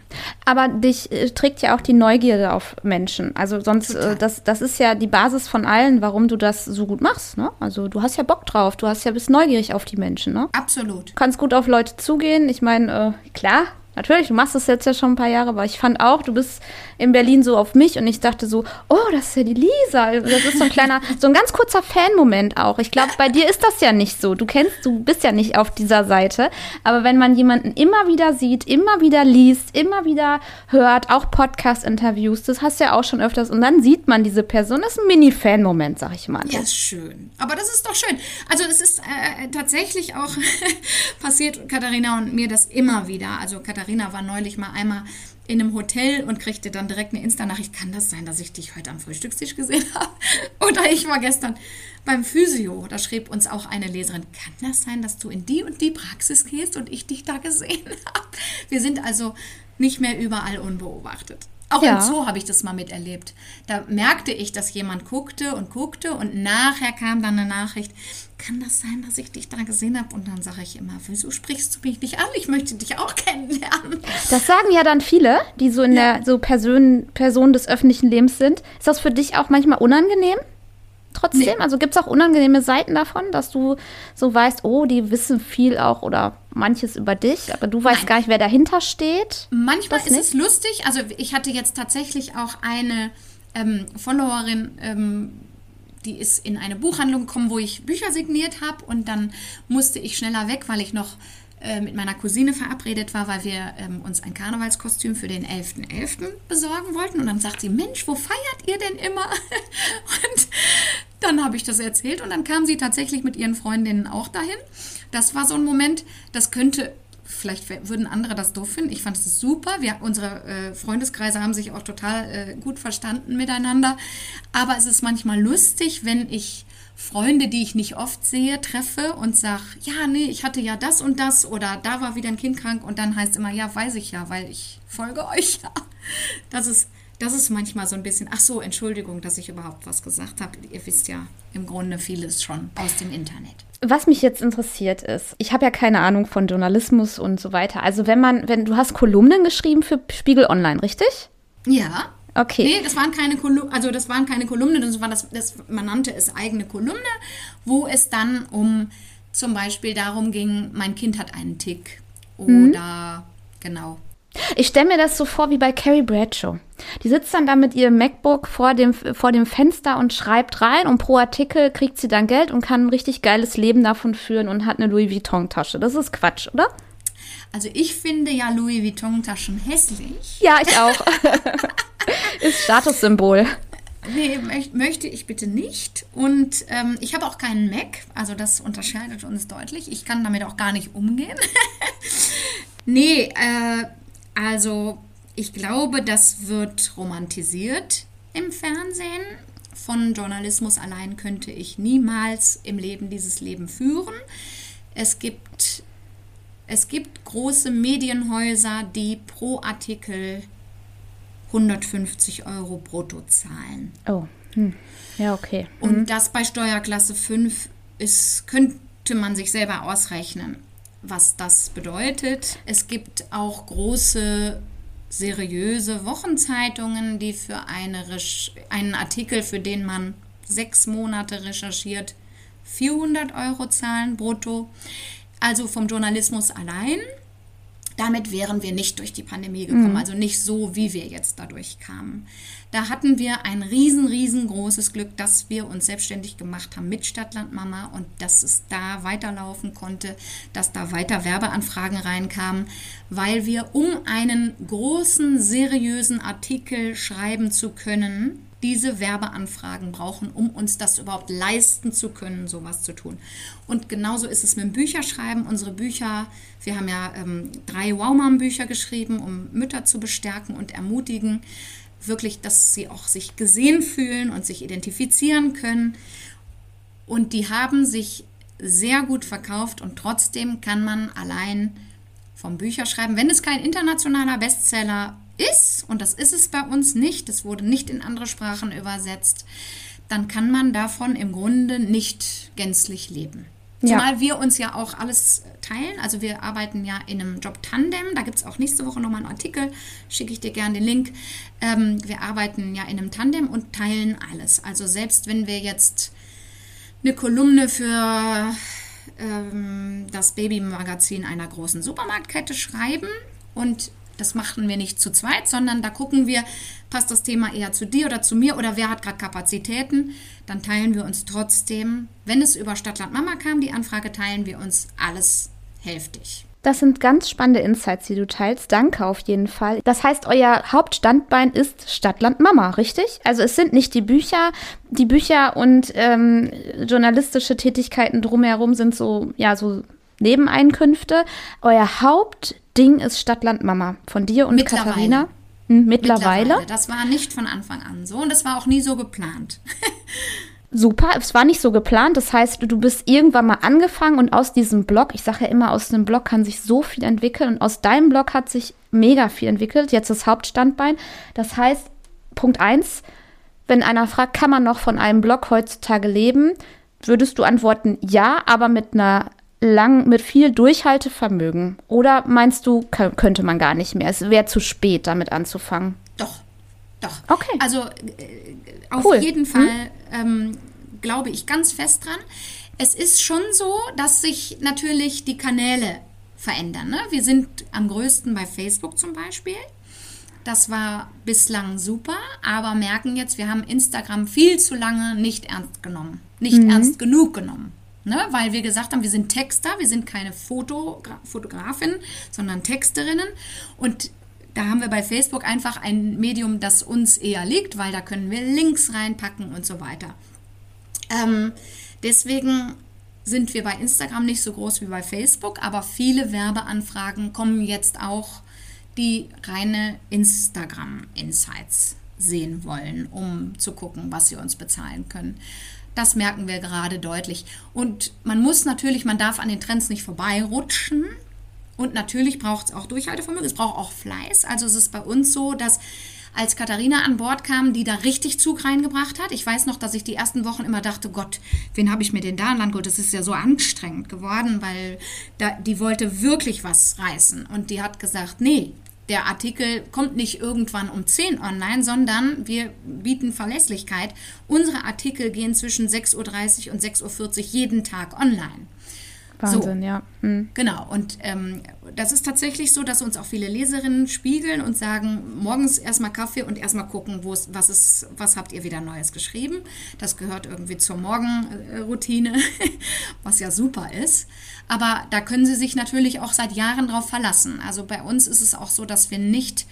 Speaker 1: Aber dich äh, trägt ja auch die Neugierde auf Menschen. Also sonst, äh, das, das ist ja die Basis von allen, warum du das so gut machst. Ne? Also du hast ja Bock drauf, du hast ja bist neugierig auf die Menschen. Ne?
Speaker 2: Absolut.
Speaker 1: Du kannst gut auf Leute zugehen. Ich meine, äh, klar, Natürlich, du machst das jetzt ja schon ein paar Jahre, aber ich fand auch, du bist in Berlin so auf mich und ich dachte so, oh, das ist ja die Lisa. Das ist so ein kleiner, so ein ganz kurzer Fan-Moment auch. Ich glaube, bei dir ist das ja nicht so. Du kennst, du bist ja nicht auf dieser Seite. Aber wenn man jemanden immer wieder sieht, immer wieder liest, immer wieder hört, auch Podcast-Interviews, das hast du ja auch schon öfters und dann sieht man diese Person, das ist ein Mini-Fan-Moment, sag ich mal.
Speaker 2: Ja, schön. Aber das ist doch schön. Also es ist äh, tatsächlich auch [laughs] passiert, Katharina und mir das immer wieder. Also Katharina Katharina war neulich mal einmal in einem Hotel und kriegte dann direkt eine Insta-Nachricht. Kann das sein, dass ich dich heute am Frühstückstisch gesehen [laughs] habe? Oder ich war gestern beim Physio. Da schrieb uns auch eine Leserin. Kann das sein, dass du in die und die Praxis gehst und ich dich da gesehen [laughs] habe? Wir sind also nicht mehr überall unbeobachtet. Auch ja. im Zoo habe ich das mal miterlebt. Da merkte ich, dass jemand guckte und guckte und nachher kam dann eine Nachricht, kann das sein, dass ich dich da gesehen habe? Und dann sage ich immer, wieso sprichst du mich nicht an? Ich möchte dich auch [laughs] kennenlernen.
Speaker 1: Das sagen ja dann viele, die so in ja. der so Person, Person des öffentlichen Lebens sind. Ist das für dich auch manchmal unangenehm? Trotzdem? Nee. Also gibt es auch unangenehme Seiten davon, dass du so weißt, oh, die wissen viel auch oder manches über dich, aber du weißt Nein. gar nicht, wer dahinter steht?
Speaker 2: Manchmal ist es lustig. Also ich hatte jetzt tatsächlich auch eine ähm, Followerin, ähm, die ist in eine Buchhandlung gekommen, wo ich Bücher signiert habe und dann musste ich schneller weg, weil ich noch äh, mit meiner Cousine verabredet war, weil wir ähm, uns ein Karnevalskostüm für den 11.11. .11. besorgen wollten. Und dann sagt sie, Mensch, wo feiert ihr denn immer? [laughs] und dann habe ich das erzählt und dann kam sie tatsächlich mit ihren Freundinnen auch dahin. Das war so ein Moment, das könnte vielleicht würden andere das doof finden. Ich fand es super. Wir, unsere äh, Freundeskreise haben sich auch total äh, gut verstanden miteinander. Aber es ist manchmal lustig, wenn ich Freunde, die ich nicht oft sehe, treffe und sage, ja, nee, ich hatte ja das und das oder da war wieder ein Kind krank und dann heißt immer, ja, weiß ich ja, weil ich folge [laughs] euch ja. Das ist, das ist manchmal so ein bisschen, ach so, Entschuldigung, dass ich überhaupt was gesagt habe. Ihr wisst ja im Grunde vieles schon aus dem Internet.
Speaker 1: Was mich jetzt interessiert ist, ich habe ja keine Ahnung von Journalismus und so weiter. Also wenn man, wenn du hast Kolumnen geschrieben für Spiegel Online, richtig?
Speaker 2: Ja. Okay. Nee, das waren keine Kolumnen, also das waren keine Kolumnen, das war das, das, man nannte es eigene Kolumne, wo es dann um zum Beispiel darum ging, mein Kind hat einen Tick. Oder mhm. genau,
Speaker 1: ich stelle mir das so vor wie bei Carrie Bradshaw. Die sitzt dann da mit ihrem MacBook vor dem, vor dem Fenster und schreibt rein und pro Artikel kriegt sie dann Geld und kann ein richtig geiles Leben davon führen und hat eine Louis Vuitton-Tasche. Das ist Quatsch, oder?
Speaker 2: Also ich finde ja Louis Vuitton-Taschen hässlich.
Speaker 1: Ja, ich auch. [laughs] ist Statussymbol.
Speaker 2: Nee, möchte ich bitte nicht. Und ähm, ich habe auch keinen Mac, also das unterscheidet uns deutlich. Ich kann damit auch gar nicht umgehen. [laughs] nee, äh, also ich glaube, das wird romantisiert im Fernsehen. Von Journalismus allein könnte ich niemals im Leben dieses Leben führen. Es gibt, es gibt große Medienhäuser, die pro Artikel 150 Euro brutto zahlen.
Speaker 1: Oh, hm. ja, okay.
Speaker 2: Mhm. Und das bei Steuerklasse 5 ist, könnte man sich selber ausrechnen was das bedeutet. Es gibt auch große seriöse Wochenzeitungen, die für eine einen Artikel, für den man sechs Monate recherchiert, 400 Euro zahlen brutto. Also vom Journalismus allein. Damit wären wir nicht durch die Pandemie gekommen, mhm. also nicht so, wie wir jetzt dadurch kamen. Da hatten wir ein riesen, riesengroßes Glück, dass wir uns selbstständig gemacht haben mit Stadtland Mama und dass es da weiterlaufen konnte, dass da weiter Werbeanfragen reinkamen, weil wir, um einen großen, seriösen Artikel schreiben zu können, diese Werbeanfragen brauchen, um uns das überhaupt leisten zu können, sowas zu tun. Und genauso ist es mit dem Bücherschreiben. Unsere Bücher, wir haben ja ähm, drei Wow-Mom-Bücher geschrieben, um Mütter zu bestärken und ermutigen, wirklich, dass sie auch sich gesehen fühlen und sich identifizieren können. Und die haben sich sehr gut verkauft und trotzdem kann man allein vom Bücherschreiben, wenn es kein internationaler Bestseller ist, und das ist es bei uns nicht, es wurde nicht in andere Sprachen übersetzt, dann kann man davon im Grunde nicht gänzlich leben. Zumal ja. wir uns ja auch alles teilen. Also wir arbeiten ja in einem Job Tandem. Da gibt es auch nächste Woche nochmal einen Artikel. Schicke ich dir gerne den Link. Ähm, wir arbeiten ja in einem Tandem und teilen alles. Also selbst wenn wir jetzt eine Kolumne für ähm, das Babymagazin einer großen Supermarktkette schreiben und das machen wir nicht zu zweit, sondern da gucken wir, passt das Thema eher zu dir oder zu mir oder wer hat gerade Kapazitäten. Dann teilen wir uns trotzdem, wenn es über Stadtland Mama kam, die Anfrage, teilen wir uns alles hälftig.
Speaker 1: Das sind ganz spannende Insights, die du teilst. Danke auf jeden Fall. Das heißt, euer Hauptstandbein ist Stadtland Mama, richtig? Also es sind nicht die Bücher. Die Bücher und ähm, journalistische Tätigkeiten drumherum sind so, ja, so Nebeneinkünfte. Euer Hauptding ist Stadtland Mama von dir und Mittlerweile. Katharina.
Speaker 2: Hm, mittlerweile. Mittlerweile. Das war nicht von Anfang an so und das war auch nie so geplant. [laughs]
Speaker 1: Super, es war nicht so geplant. Das heißt, du bist irgendwann mal angefangen und aus diesem Blog, ich sage ja immer, aus einem Blog kann sich so viel entwickeln und aus deinem Blog hat sich mega viel entwickelt. Jetzt das Hauptstandbein. Das heißt, Punkt 1, wenn einer fragt, kann man noch von einem Blog heutzutage leben, würdest du antworten, ja, aber mit einer lang, mit viel Durchhaltevermögen? Oder meinst du, könnte man gar nicht mehr? Es wäre zu spät, damit anzufangen.
Speaker 2: Doch, doch. Okay. Also äh, auf cool. jeden Fall hm? ähm, glaube ich ganz fest dran. Es ist schon so, dass sich natürlich die Kanäle verändern. Ne? Wir sind am größten bei Facebook zum Beispiel. Das war bislang super, aber merken jetzt, wir haben Instagram viel zu lange nicht ernst genommen, nicht mhm. ernst genug genommen. Ne? Weil wir gesagt haben, wir sind Texter, wir sind keine Fotogra Fotografinnen, sondern Texterinnen. Und da haben wir bei Facebook einfach ein Medium, das uns eher liegt, weil da können wir Links reinpacken und so weiter. Ähm, deswegen sind wir bei Instagram nicht so groß wie bei Facebook, aber viele Werbeanfragen kommen jetzt auch, die reine Instagram-Insights sehen wollen, um zu gucken, was sie uns bezahlen können. Das merken wir gerade deutlich. Und man muss natürlich, man darf an den Trends nicht vorbeirutschen. Und natürlich braucht es auch Durchhaltevermögen, es braucht auch Fleiß. Also es ist bei uns so, dass als Katharina an Bord kam, die da richtig Zug reingebracht hat. Ich weiß noch, dass ich die ersten Wochen immer dachte, Gott, wen habe ich mir denn da an Land geholt? Das ist ja so anstrengend geworden, weil da, die wollte wirklich was reißen. Und die hat gesagt, nee, der Artikel kommt nicht irgendwann um 10 online, sondern wir bieten Verlässlichkeit. Unsere Artikel gehen zwischen 6.30 Uhr und 6.40 Uhr jeden Tag online.
Speaker 1: Wahnsinn, so. ja. Mhm.
Speaker 2: Genau. Und ähm, das ist tatsächlich so, dass uns auch viele Leserinnen spiegeln und sagen, morgens erstmal Kaffee und erstmal gucken, was ist, was habt ihr wieder Neues geschrieben. Das gehört irgendwie zur Morgenroutine, [laughs] was ja super ist. Aber da können sie sich natürlich auch seit Jahren drauf verlassen. Also bei uns ist es auch so, dass wir nicht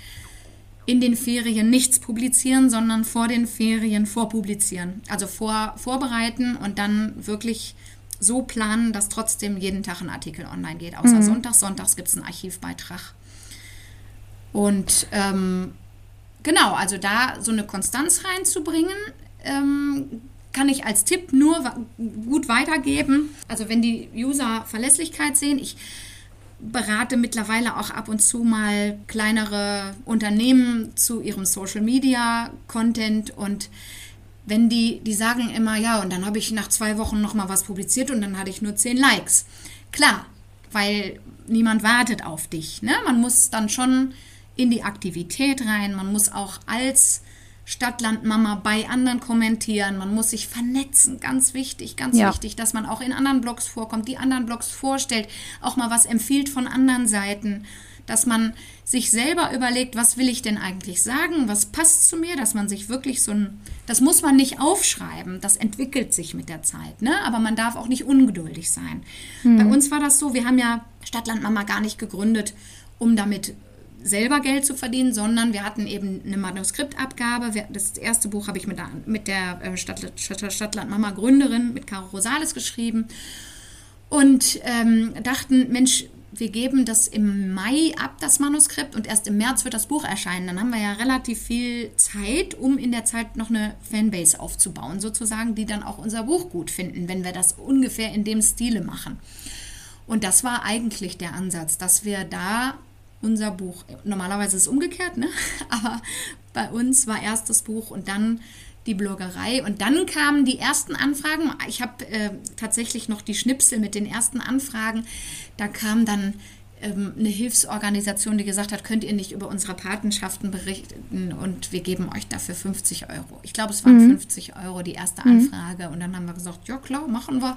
Speaker 2: in den Ferien nichts publizieren, sondern vor den Ferien vorpublizieren. Also vor, vorbereiten und dann wirklich so planen, dass trotzdem jeden Tag ein Artikel online geht. Außer mhm. Sonntags. Sonntags gibt es einen Archivbeitrag. Und ähm, genau, also da so eine Konstanz reinzubringen, ähm, kann ich als Tipp nur gut weitergeben. Also wenn die User Verlässlichkeit sehen, ich berate mittlerweile auch ab und zu mal kleinere Unternehmen zu ihrem Social Media Content und wenn die, die sagen immer, ja, und dann habe ich nach zwei Wochen nochmal was publiziert und dann hatte ich nur zehn Likes. Klar, weil niemand wartet auf dich. Ne? Man muss dann schon in die Aktivität rein, man muss auch als Stadtlandmama bei anderen kommentieren, man muss sich vernetzen, ganz wichtig, ganz ja. wichtig, dass man auch in anderen Blogs vorkommt, die anderen Blogs vorstellt, auch mal was empfiehlt von anderen Seiten dass man sich selber überlegt, was will ich denn eigentlich sagen, was passt zu mir, dass man sich wirklich so ein, das muss man nicht aufschreiben, das entwickelt sich mit der Zeit, ne? aber man darf auch nicht ungeduldig sein. Mhm. Bei uns war das so, wir haben ja Stadtland Mama gar nicht gegründet, um damit selber Geld zu verdienen, sondern wir hatten eben eine Manuskriptabgabe. Das erste Buch habe ich mit der, mit der äh, Stadt, Stadtland Mama Gründerin, mit Caro Rosales geschrieben und ähm, dachten, Mensch, wir geben das im Mai ab, das Manuskript, und erst im März wird das Buch erscheinen. Dann haben wir ja relativ viel Zeit, um in der Zeit noch eine Fanbase aufzubauen, sozusagen, die dann auch unser Buch gut finden, wenn wir das ungefähr in dem Stile machen. Und das war eigentlich der Ansatz, dass wir da unser Buch, normalerweise ist es umgekehrt, ne? [laughs] aber bei uns war erst das Buch und dann die Bloggerei. Und dann kamen die ersten Anfragen. Ich habe äh, tatsächlich noch die Schnipsel mit den ersten Anfragen. Da kam dann ähm, eine Hilfsorganisation, die gesagt hat, könnt ihr nicht über unsere Patenschaften berichten und wir geben euch dafür 50 Euro. Ich glaube, es waren mhm. 50 Euro die erste mhm. Anfrage. Und dann haben wir gesagt, ja klar, machen wir.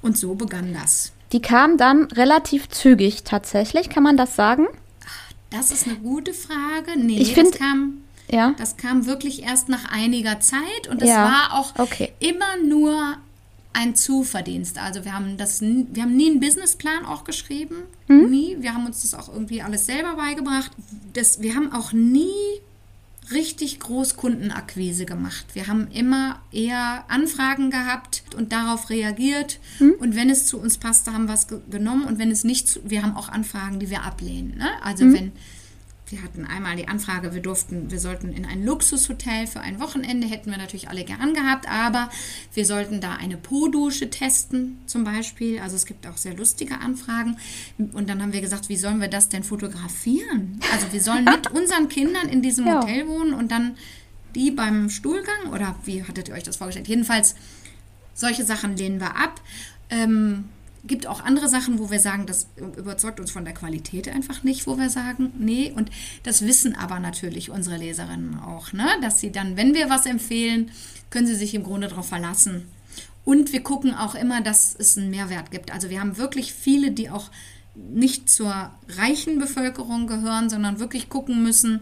Speaker 2: Und so begann das.
Speaker 1: Die kam dann relativ zügig tatsächlich, kann man das sagen?
Speaker 2: Das ist eine gute Frage. Nee,
Speaker 1: ich find,
Speaker 2: das kam,
Speaker 1: ja.
Speaker 2: das kam wirklich erst nach einiger Zeit und es
Speaker 1: Ja.
Speaker 2: war auch
Speaker 1: Okay.
Speaker 2: immer nur ein Zuverdienst. Also wir haben das, wir haben nie einen Businessplan auch geschrieben,
Speaker 1: Hm?
Speaker 2: nie. Wir haben uns das auch irgendwie alles selber beigebracht. Das, wir haben auch nie richtig groß Kundenakquise gemacht. Wir haben immer eher Anfragen gehabt und darauf reagiert.
Speaker 1: Hm?
Speaker 2: Und wenn es zu uns passte, haben wir es ge genommen. Und wenn es nicht, zu, wir haben auch Anfragen, die wir ablehnen. Ne? Also
Speaker 1: Hm?
Speaker 2: wenn wir hatten einmal die Anfrage, wir durften, wir sollten in ein Luxushotel für ein Wochenende, hätten wir natürlich alle gern gehabt, aber wir sollten da eine Po-Dusche testen, zum Beispiel. Also es gibt auch sehr lustige Anfragen. Und dann haben wir gesagt, wie sollen wir das denn fotografieren? Also wir sollen mit [laughs] unseren Kindern in diesem
Speaker 1: Ja.
Speaker 2: Hotel wohnen und dann die beim Stuhlgang oder wie hattet ihr euch das vorgestellt? Jedenfalls, solche Sachen lehnen wir ab. Ähm, gibt auch andere Sachen, wo wir sagen, das überzeugt uns von der Qualität einfach nicht, wo wir sagen, nee. Und das wissen aber natürlich unsere Leserinnen auch, ne? dass sie dann, wenn wir was empfehlen, können sie sich im Grunde darauf verlassen. Und wir gucken auch immer, dass es einen Mehrwert gibt. Also wir haben wirklich viele, die auch nicht zur reichen Bevölkerung gehören, sondern wirklich gucken müssen,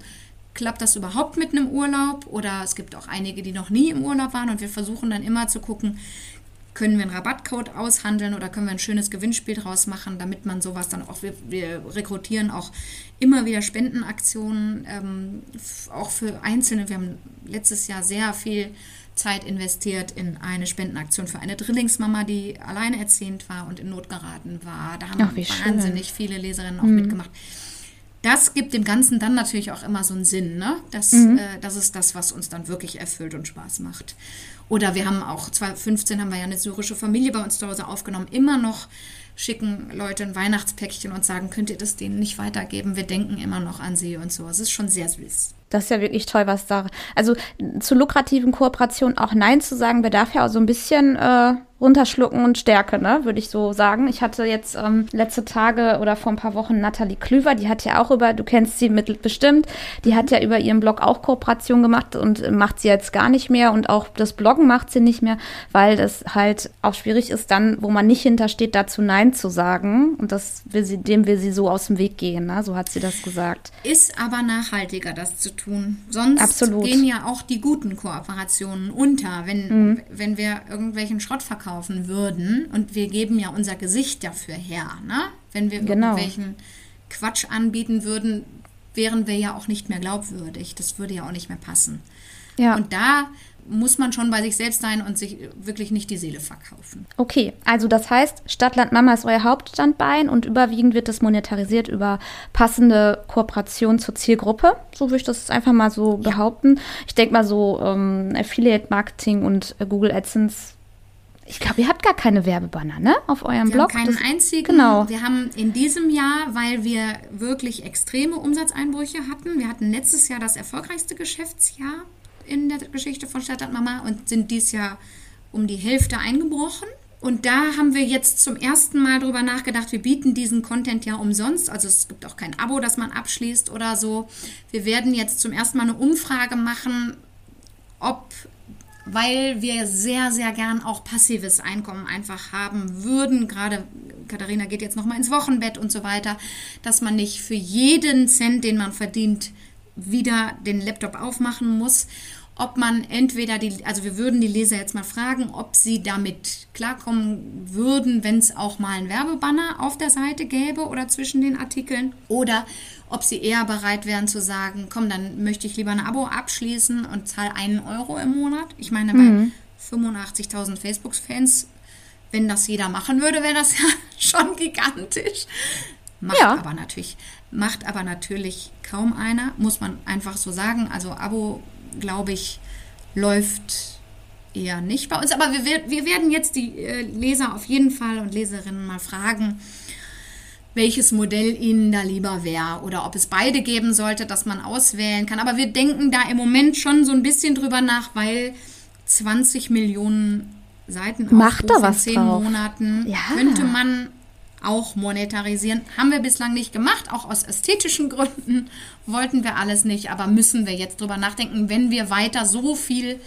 Speaker 2: klappt das überhaupt mit einem Urlaub? Oder es gibt auch einige, die noch nie im Urlaub waren und wir versuchen dann immer zu gucken, können wir einen Rabattcode aushandeln oder können wir ein schönes Gewinnspiel draus machen, damit man sowas dann auch, wir, wir rekrutieren auch immer wieder Spendenaktionen, ähm, auch für Einzelne. Wir haben letztes Jahr sehr viel Zeit investiert in eine Spendenaktion für eine Drillingsmama, die alleinerziehend war und in Not geraten war. Da haben
Speaker 1: Ach, wie schön.
Speaker 2: wahnsinnig viele Leserinnen auch mitgemacht. Das gibt dem Ganzen dann natürlich auch immer so einen Sinn, ne? Das,
Speaker 1: Mhm.
Speaker 2: äh, das ist das, was uns dann wirklich erfüllt und Spaß macht. Oder wir haben auch 2015 haben wir ja eine syrische Familie bei uns zu Hause aufgenommen. Immer noch schicken Leute ein Weihnachtspäckchen und sagen, könnt ihr das denen nicht weitergeben? Wir denken immer noch an sie und so. Es ist schon sehr süß.
Speaker 1: Das ist ja wirklich toll, was da. Also zu lukrativen Kooperationen auch Nein zu sagen, bedarf ja auch so ein bisschen äh, runterschlucken und Stärke, ne? Würde ich so sagen. Ich hatte jetzt ähm, letzte Tage oder vor ein paar Wochen Nathalie Klüver, die hat ja auch über, du kennst sie mit bestimmt, die hat ja über ihren Blog auch Kooperation gemacht und äh, macht sie jetzt gar nicht mehr und auch das Bloggen macht sie nicht mehr, weil das halt auch schwierig ist, dann, wo man nicht hintersteht, dazu Nein zu sagen. Und das will sie, dem will sie so aus dem Weg gehen, ne? So hat sie das gesagt.
Speaker 2: Ist aber nachhaltiger, das zu tun. Sonst
Speaker 1: Absolut.
Speaker 2: gehen ja auch die guten Kooperationen unter, wenn,
Speaker 1: Mhm.
Speaker 2: wenn wir irgendwelchen Schrott verkaufen würden. Und wir geben ja unser Gesicht dafür her. Ne? Wenn wir
Speaker 1: Genau.
Speaker 2: irgendwelchen Quatsch anbieten würden, wären wir ja auch nicht mehr glaubwürdig. Das würde ja auch nicht mehr passen.
Speaker 1: Ja.
Speaker 2: Und da muss man schon bei sich selbst sein und sich wirklich nicht die Seele verkaufen.
Speaker 1: Okay, also das heißt, Stadtland Mama ist euer Hauptstandbein und überwiegend wird das monetarisiert über passende Kooperation zur Zielgruppe. So würde ich das einfach mal so behaupten. Ich denke mal so ähm, Affiliate Marketing und äh, Google AdSense. Ich glaube, ihr habt gar keine Werbebanner, ne? Auf eurem
Speaker 2: Wir
Speaker 1: Blog.
Speaker 2: haben keinen
Speaker 1: Das-
Speaker 2: einzigen.
Speaker 1: Genau.
Speaker 2: Wir haben in diesem Jahr, weil wir wirklich extreme Umsatzeinbrüche hatten, wir hatten letztes Jahr das erfolgreichste Geschäftsjahr in der Geschichte von Stadtland Mama und sind dieses Jahr um die Hälfte eingebrochen. Und da haben wir jetzt zum ersten Mal drüber nachgedacht, wir bieten diesen Content ja umsonst. Also es gibt auch kein Abo, das man abschließt oder so. Wir werden jetzt zum ersten Mal eine Umfrage machen, ob, weil wir sehr, sehr gern auch passives Einkommen einfach haben würden, gerade Katharina geht jetzt nochmal ins Wochenbett und so weiter, dass man nicht für jeden Cent, den man verdient, wieder den Laptop aufmachen muss. ob man entweder die, also wir würden die Leser jetzt mal fragen, ob sie damit klarkommen würden, wenn es auch mal ein Werbebanner auf der Seite gäbe oder zwischen den Artikeln oder ob sie eher bereit wären zu sagen, komm, dann möchte ich lieber ein Abo abschließen und zahle einen Euro im Monat. Ich meine, mhm. bei 85.000 Facebook-Fans, wenn das jeder machen würde, wäre das [laughs] ja schon gigantisch. Macht ja. aber natürlich, macht aber natürlich kaum einer, muss man einfach so sagen. Also Abo glaube ich, läuft eher nicht bei uns. Aber wir, wir werden jetzt die äh, Leser auf jeden Fall und Leserinnen mal fragen, welches Modell ihnen da lieber wäre oder ob es beide geben sollte, dass man auswählen kann. Aber wir denken da im Moment schon so ein bisschen drüber nach, weil 20 Millionen Seiten
Speaker 1: Macht da was
Speaker 2: in zehn drauf. Monaten ja. könnte man auch monetarisieren. Haben wir bislang nicht gemacht, auch aus ästhetischen Gründen wollten wir alles nicht, aber müssen wir jetzt drüber nachdenken, wenn wir weiter so viel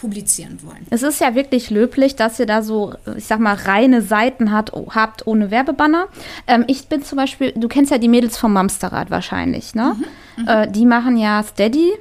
Speaker 2: publizieren wollen.
Speaker 1: Es ist ja wirklich löblich, dass ihr da so, ich sag mal, reine Seiten hat, habt ohne Werbebanner. Ähm, ich bin zum Beispiel, du kennst ja die Mädels vom Mamsterrad wahrscheinlich, ne? Mhm, mhm. äh, die machen ja Steady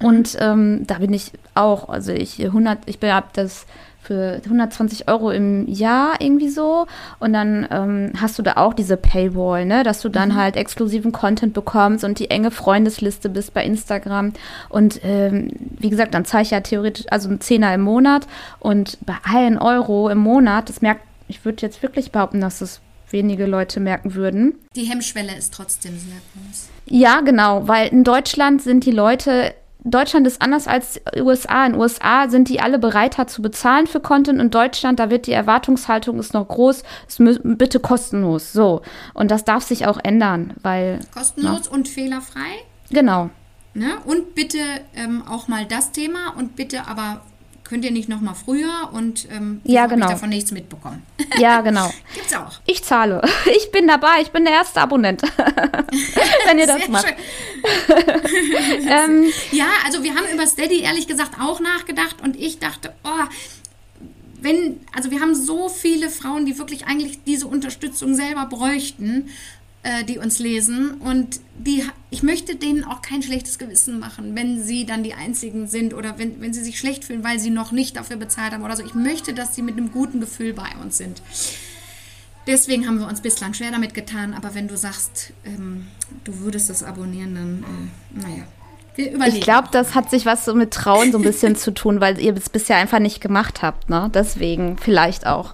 Speaker 1: mhm. und ähm, da bin ich auch, also ich 100, ich habe das für 120 Euro im Jahr irgendwie so. Und dann ähm, hast du da auch diese Paywall, ne? dass du dann mhm. halt exklusiven Content bekommst und die enge Freundesliste bist bei Instagram. Und ähm, wie gesagt, dann zahle ich ja theoretisch, also ein Zehner im Monat. Und bei allen Euro im Monat, das merkt, ich würde jetzt wirklich behaupten, dass das wenige Leute merken würden.
Speaker 2: Die Hemmschwelle ist trotzdem sehr groß.
Speaker 1: Ja, genau, weil in Deutschland sind die Leute Deutschland ist anders als USA. In USA sind die alle bereiter zu bezahlen für Content. In Deutschland, da wird die Erwartungshaltung ist noch groß, ist bitte kostenlos. So. Und das darf sich auch ändern, weil.
Speaker 2: Kostenlos na. und fehlerfrei?
Speaker 1: Genau.
Speaker 2: Ne? Und bitte ähm, auch mal das Thema und bitte aber könnt ihr nicht noch mal früher und ähm,
Speaker 1: ja, genau.
Speaker 2: ich davon nichts mitbekommen. [laughs]
Speaker 1: Ja, genau. [laughs]
Speaker 2: Gibt's auch.
Speaker 1: Ich zahle. [laughs] Ich bin dabei. Ich bin der erste Abonnent. Wenn ihr das Sehr macht.
Speaker 2: ähm, ja, also wir haben über Steady ehrlich gesagt auch nachgedacht und ich dachte, oh, wenn, also wir haben so viele Frauen, die wirklich eigentlich diese Unterstützung selber bräuchten äh, die uns lesen. Und die, ich möchte denen auch kein schlechtes Gewissen machen, wenn sie dann die Einzigen sind oder wenn, wenn sie sich schlecht fühlen, weil sie noch nicht dafür bezahlt haben oder so. Ich möchte, dass sie mit einem guten Gefühl bei uns sind. Deswegen haben wir uns bislang schwer damit getan. Aber wenn du sagst, ähm, du würdest das abonnieren, dann, äh, naja.
Speaker 1: Ich glaube, das hat sich was so mit Trauen so ein bisschen [laughs] zu tun, weil ihr es bisher einfach nicht gemacht habt, ne? Deswegen vielleicht auch.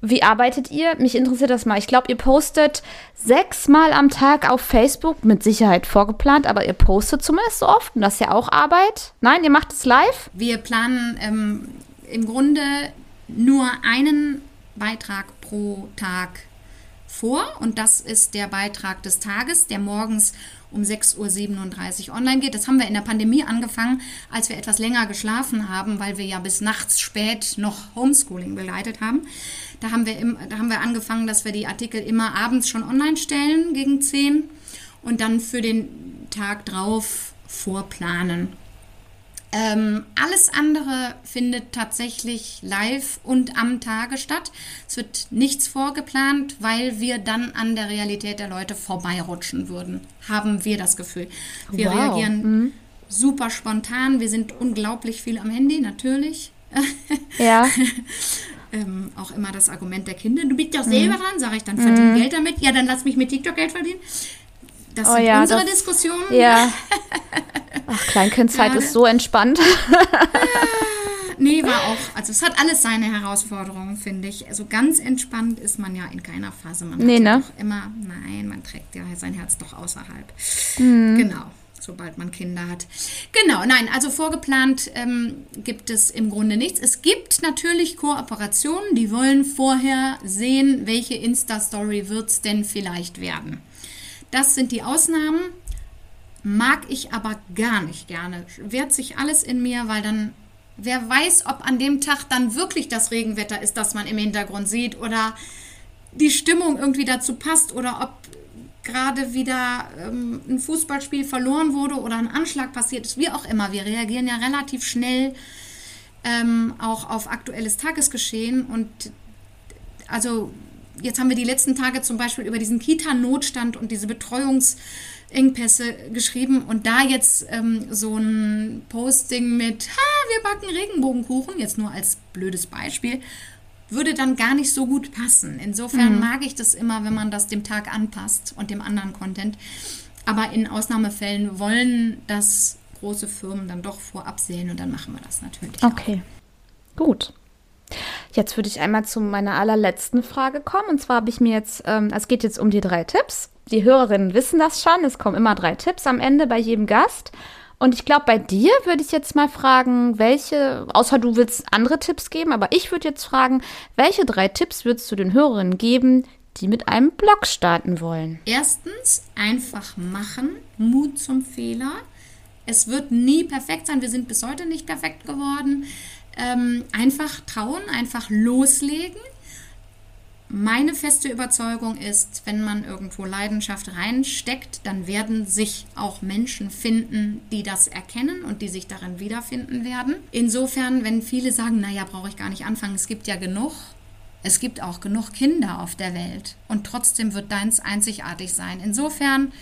Speaker 1: Wie arbeitet ihr? Mich interessiert das mal. Ich glaube, ihr postet sechsmal am Tag auf Facebook, mit Sicherheit vorgeplant, aber ihr postet zumindest so oft und das ist ja auch Arbeit. Nein, ihr macht es live?
Speaker 2: Wir planen ähm, im Grunde nur einen Beitrag pro Tag vor und das ist der Beitrag des Tages, der morgens um 6.37 Uhr online geht. Das haben wir in der Pandemie angefangen, als wir etwas länger geschlafen haben, weil wir ja bis nachts spät noch Homeschooling begleitet haben. Da haben wir, im, da haben wir angefangen, dass wir die Artikel immer abends schon online stellen gegen 10 und dann für den Tag drauf vorplanen. Ähm, alles andere findet tatsächlich live und am Tage statt. Es wird nichts vorgeplant, weil wir dann an der Realität der Leute vorbeirutschen würden. Haben wir das Gefühl. Wir wow. reagieren mhm. super spontan. Wir sind unglaublich viel am Handy, natürlich. [laughs]
Speaker 1: Ja. [laughs]
Speaker 2: ähm, auch immer das Argument der Kinder. Du bist doch selber mhm. dran, sage ich, dann verdiene mhm. Geld damit. Ja, dann lass mich mit TikTok Geld verdienen. Das oh, sind ja, unsere das, Diskussionen.
Speaker 1: Ja. Ach, Kleinkindzeit ja, ist so entspannt. [laughs]
Speaker 2: nee, war auch. Also es hat alles seine Herausforderungen, finde ich. Also ganz entspannt ist man ja in keiner Phase. Man
Speaker 1: nee, ne?
Speaker 2: immer, nein, man trägt ja sein Herz doch außerhalb. Mhm. Genau sobald man Kinder hat. Genau, nein, also vorgeplant ähm, gibt es im Grunde nichts. Es gibt natürlich Kooperationen, die wollen vorher sehen, welche Insta-Story wird es denn vielleicht werden. Das sind die Ausnahmen. Mag ich aber gar nicht gerne. Wehrt sich alles in mir, weil dann, wer weiß, ob an dem Tag dann wirklich das Regenwetter ist, das man im Hintergrund sieht oder die Stimmung irgendwie dazu passt oder ob gerade wieder ähm, ein Fußballspiel verloren wurde oder ein Anschlag passiert ist, wie auch immer. Wir reagieren ja relativ schnell ähm, auch auf aktuelles Tagesgeschehen und also jetzt haben wir die letzten Tage zum Beispiel über diesen Kita-Notstand und diese Betreuungsengpässe geschrieben und da jetzt ähm, so ein Posting mit, ha, wir backen Regenbogenkuchen, jetzt nur als blödes Beispiel, würde dann gar nicht so gut passen. Insofern mhm. mag ich das immer, wenn man das dem Tag anpasst und dem anderen Content. Aber in Ausnahmefällen wollen das große Firmen dann doch vorab sehen und dann machen wir das natürlich.
Speaker 1: Okay, auch. gut. Jetzt würde ich einmal zu meiner allerletzten Frage kommen. Und zwar habe ich mir jetzt, ähm, es geht jetzt um die drei Tipps. Die Hörerinnen wissen das schon. Es kommen immer drei Tipps am Ende bei jedem Gast. Und ich glaube, bei dir würde ich jetzt mal fragen, welche, außer du willst andere Tipps geben, aber ich würde jetzt fragen, welche drei Tipps würdest du den Hörerinnen geben, die mit einem Blog starten wollen?
Speaker 2: Erstens, einfach machen, Mut zum Fehler. Es wird nie perfekt sein. Wir sind bis heute nicht perfekt geworden. Ähm, einfach trauen, einfach loslegen meine feste Überzeugung ist, wenn man irgendwo Leidenschaft reinsteckt, dann werden sich auch Menschen finden, die das erkennen und die sich darin wiederfinden werden. Insofern, wenn viele sagen, naja, brauche ich gar nicht anfangen, es gibt ja genug. Es gibt auch genug Kinder auf der Welt und trotzdem wird deins einzigartig sein. Insofern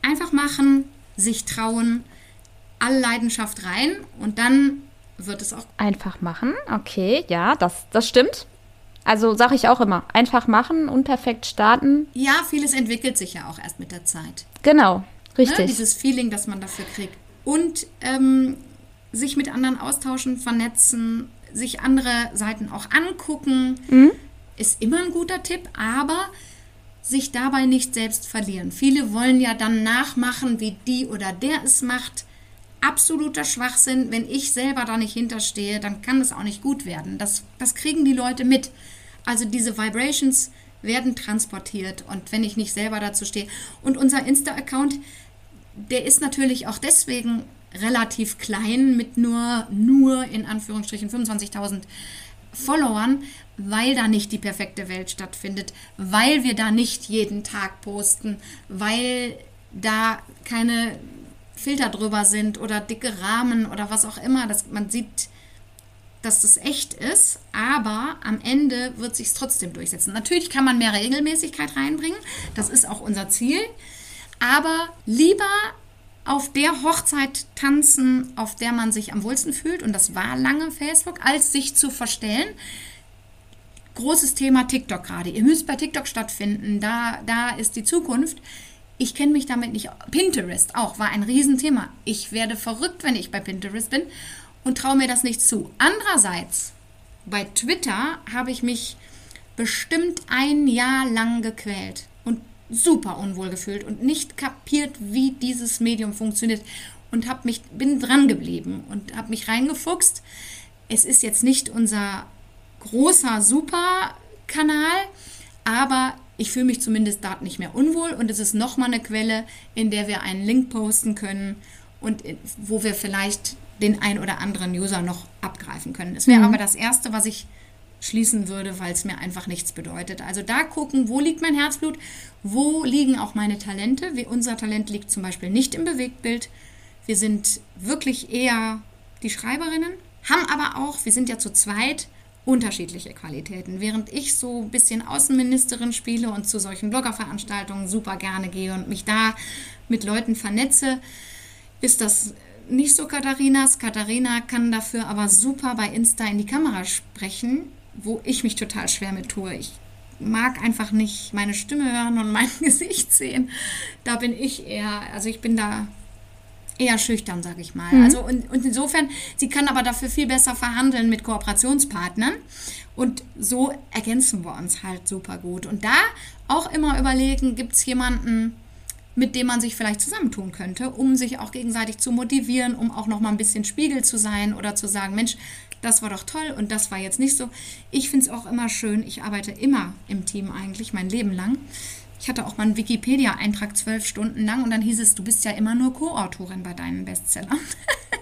Speaker 2: einfach machen, sich trauen, alle Leidenschaft rein und dann wird es auch.
Speaker 1: Einfach machen, okay, ja, das, das stimmt. Also sage ich auch immer, einfach machen, unperfekt starten.
Speaker 2: Ja, vieles entwickelt sich ja auch erst mit der Zeit.
Speaker 1: Genau, ne, richtig. Ne?
Speaker 2: Dieses Feeling, das man dafür kriegt. Und ähm, sich mit anderen austauschen, vernetzen, sich andere Seiten auch angucken, mhm. ist immer ein guter Tipp, aber sich dabei nicht selbst verlieren. Viele wollen ja dann nachmachen, wie die oder der es macht. Absoluter Schwachsinn. Wenn ich selber da nicht hinterstehe, dann kann es auch nicht gut werden. Das, das kriegen die Leute mit. Also diese Vibrations werden transportiert und wenn ich nicht selber dazu stehe. Und unser Insta-Account, der ist natürlich auch deswegen relativ klein mit nur, nur in Anführungsstrichen 25.000 Followern, weil da nicht die perfekte Welt stattfindet, weil wir da nicht jeden Tag posten, weil da keine Filter drüber sind oder dicke Rahmen oder was auch immer. Das, man sieht dass das echt ist, aber am Ende wird sich trotzdem durchsetzen. Natürlich kann man mehr Regelmäßigkeit reinbringen, das ist auch unser Ziel, aber lieber auf der Hochzeit tanzen, auf der man sich am wohlsten fühlt, und das war lange Facebook, als sich zu verstellen. Großes Thema TikTok gerade. Ihr müsst bei TikTok stattfinden, da, da ist die Zukunft. Ich kenne mich damit nicht. Pinterest auch war ein Riesenthema. Ich werde verrückt, wenn ich bei Pinterest bin und traue mir das nicht zu. Andererseits, bei Twitter habe ich mich bestimmt ein Jahr lang gequält und super unwohl gefühlt und nicht kapiert, wie dieses Medium funktioniert und habe mich bin dran geblieben und habe mich reingefuchst. Es ist jetzt nicht unser großer super Kanal, aber ich fühle mich zumindest dort nicht mehr unwohl und es ist nochmal eine Quelle, in der wir einen Link posten können und wo wir vielleicht den ein oder anderen User noch abgreifen können. Es wäre mhm. aber das Erste, was ich schließen würde, weil es mir einfach nichts bedeutet. Also da gucken, wo liegt mein Herzblut, wo liegen auch meine Talente. Wie unser Talent liegt zum Beispiel nicht im Bewegtbild. Wir sind wirklich eher die Schreiberinnen, haben aber auch, wir sind ja zu zweit, unterschiedliche Qualitäten. Während ich so ein bisschen Außenministerin spiele und zu solchen Bloggerveranstaltungen super gerne gehe und mich da mit Leuten vernetze, ist das nicht so Katharinas. Katharina kann dafür aber super bei Insta in die Kamera sprechen, wo ich mich total schwer mit tue. Ich mag einfach nicht meine Stimme hören und mein [laughs] Gesicht sehen. Da bin ich eher, also ich bin da eher schüchtern, sage ich mal. Mhm. Also und, und insofern, sie kann aber dafür viel besser verhandeln mit Kooperationspartnern. Und so ergänzen wir uns halt super gut. Und da auch immer überlegen, gibt es jemanden, mit dem man sich vielleicht zusammentun könnte, um sich auch gegenseitig zu motivieren, um auch noch mal ein bisschen Spiegel zu sein oder zu sagen, Mensch, das war doch toll und das war jetzt nicht so. Ich finde es auch immer schön, ich arbeite immer im Team eigentlich, mein Leben lang. Ich hatte auch mal einen Wikipedia-Eintrag zwölf Stunden lang und dann hieß es, du bist ja immer nur Co-Autorin bei deinen Bestsellern.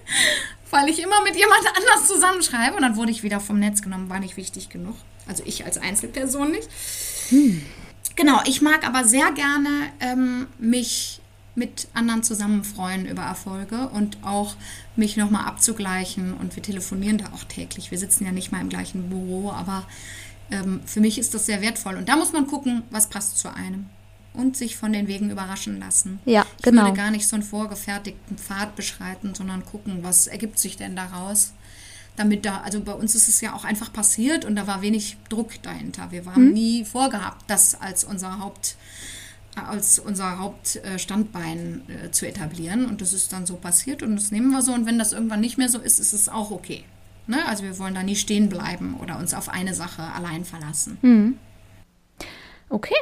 Speaker 2: [laughs] Weil ich immer mit jemand anders zusammenschreibe und dann wurde ich wieder vom Netz genommen, war nicht wichtig genug. Also ich als Einzelperson nicht. Hm. Genau, ich mag aber sehr gerne ähm, mich mit anderen zusammen freuen über Erfolge und auch mich nochmal abzugleichen. Und wir telefonieren da auch täglich. Wir sitzen ja nicht mal im gleichen Büro, aber ähm, für mich ist das sehr wertvoll. Und da muss man gucken, was passt zu einem. Und sich von den Wegen überraschen lassen.
Speaker 1: Ja,
Speaker 2: ich
Speaker 1: genau.
Speaker 2: Ich würde gar nicht so einen vorgefertigten Pfad beschreiten, sondern gucken, was ergibt sich denn daraus. Damit da, also bei uns ist es ja auch einfach passiert und da war wenig Druck dahinter. Wir haben hm. nie vorgehabt, das als unser Haupt, als unser Hauptstandbein äh, zu etablieren. Und das ist dann so passiert und das nehmen wir so. Und wenn das irgendwann nicht mehr so ist, ist es auch okay. Ne? Also wir wollen da nie stehen bleiben oder uns auf eine Sache allein verlassen.
Speaker 1: Mhm. Okay.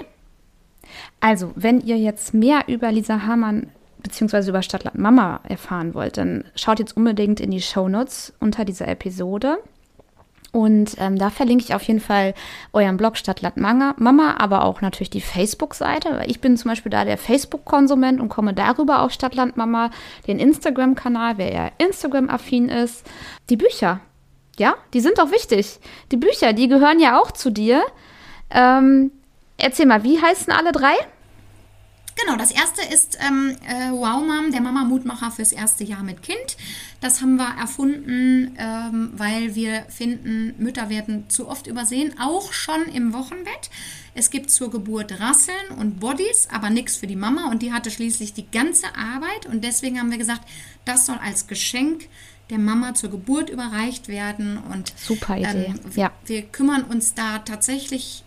Speaker 1: Also, wenn ihr jetzt mehr über Lisa Hamann bzw. über Stadtland Mama erfahren wollt, dann schaut jetzt unbedingt in die Shownotes unter dieser Episode. Und ähm, da verlinke ich auf jeden Fall euren Blog Stadtland Mama, aber auch natürlich die Facebook-Seite. Ich bin zum Beispiel da der Facebook-Konsument und komme darüber auf Stadtland Mama, den Instagram-Kanal, wer eher Instagram-affin ist. Die Bücher, ja, die sind doch wichtig. Die Bücher, die gehören ja auch zu dir. Ähm, erzähl mal, wie heißen alle drei?
Speaker 2: Genau, das erste ist ähm, äh, Wow Mom, der Mama-Mutmacher fürs erste Jahr mit Kind. Das haben wir erfunden, ähm, weil wir finden, Mütter werden zu oft übersehen, auch schon im Wochenbett. Es gibt zur Geburt Rasseln und Bodies, aber nichts für die Mama und die hatte schließlich die ganze Arbeit und deswegen haben wir gesagt, das soll als Geschenk der Mama zur Geburt überreicht werden und
Speaker 1: super Idee. Ähm,
Speaker 2: ja. wir kümmern uns da tatsächlich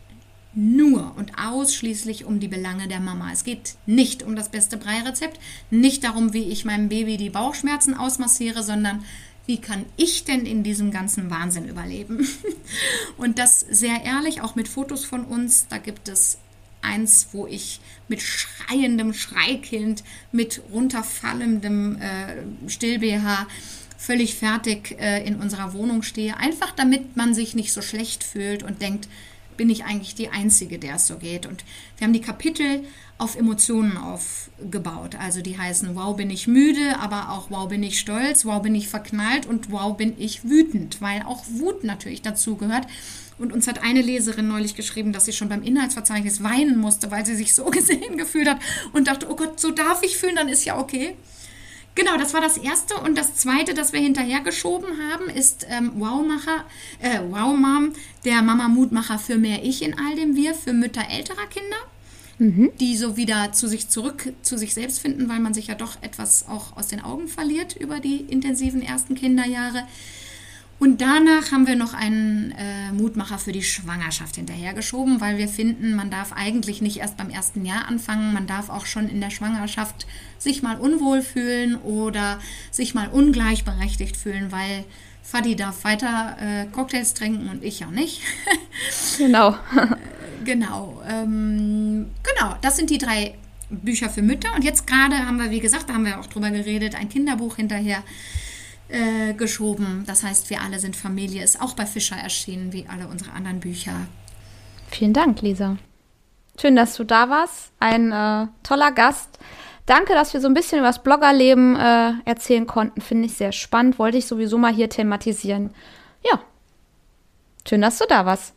Speaker 2: nur und ausschließlich um die Belange der Mama. Es geht nicht um das beste Breirezept, nicht darum, wie ich meinem Baby die Bauchschmerzen ausmassiere, sondern wie kann ich denn in diesem ganzen Wahnsinn überleben? [laughs] Und das sehr ehrlich, auch mit Fotos von uns. Da gibt es eins, wo ich mit schreiendem Schreikind, mit runterfallendem äh, Still-BH völlig fertig äh, in unserer Wohnung stehe. Einfach damit man sich nicht so schlecht fühlt und denkt, bin ich eigentlich die Einzige, der es so geht. Und wir haben die Kapitel auf Emotionen aufgebaut. Also die heißen Wow bin ich müde, aber auch Wow bin ich stolz, Wow bin ich verknallt und Wow bin ich wütend, weil auch Wut natürlich dazu gehört. Und uns hat eine Leserin neulich geschrieben, dass sie schon beim Inhaltsverzeichnis weinen musste, weil sie sich so [laughs] gesehen gefühlt hat und dachte, oh Gott, so darf ich fühlen, dann ist ja okay. Genau, das war das erste. Und das zweite, das wir hinterhergeschoben haben, ist ähm, Wowmacher, äh, Wow Mom, der Mama-Mutmacher für mehr Ich in all dem Wir, für Mütter älterer Kinder, mhm. die so wieder zu sich zurück, zu sich selbst finden, weil man sich ja doch etwas auch aus den Augen verliert über die intensiven ersten Kinderjahre. Und danach haben wir noch einen äh, Mutmacher für die Schwangerschaft hinterhergeschoben, weil wir finden, man darf eigentlich nicht erst beim ersten Jahr anfangen, man darf auch schon in der Schwangerschaft sich mal unwohl fühlen oder sich mal ungleichberechtigt fühlen, weil Fadi darf weiter äh, Cocktails trinken und ich ja nicht. [laughs]
Speaker 1: genau.
Speaker 2: Äh, genau. Ähm, genau, das sind die drei Bücher für Mütter. Und jetzt gerade haben wir, wie gesagt, da haben wir auch drüber geredet, ein Kinderbuch hinterher äh, geschoben. Das heißt, wir alle sind Familie. Ist auch bei Fischer erschienen, wie alle unsere anderen Bücher.
Speaker 1: Vielen Dank, Lisa. Schön, dass du da warst. Ein äh, toller Gast. Danke, dass wir so ein bisschen über das Bloggerleben äh, erzählen konnten. Finde ich sehr spannend. Wollte ich sowieso mal hier thematisieren. Ja. Schön, dass du da warst.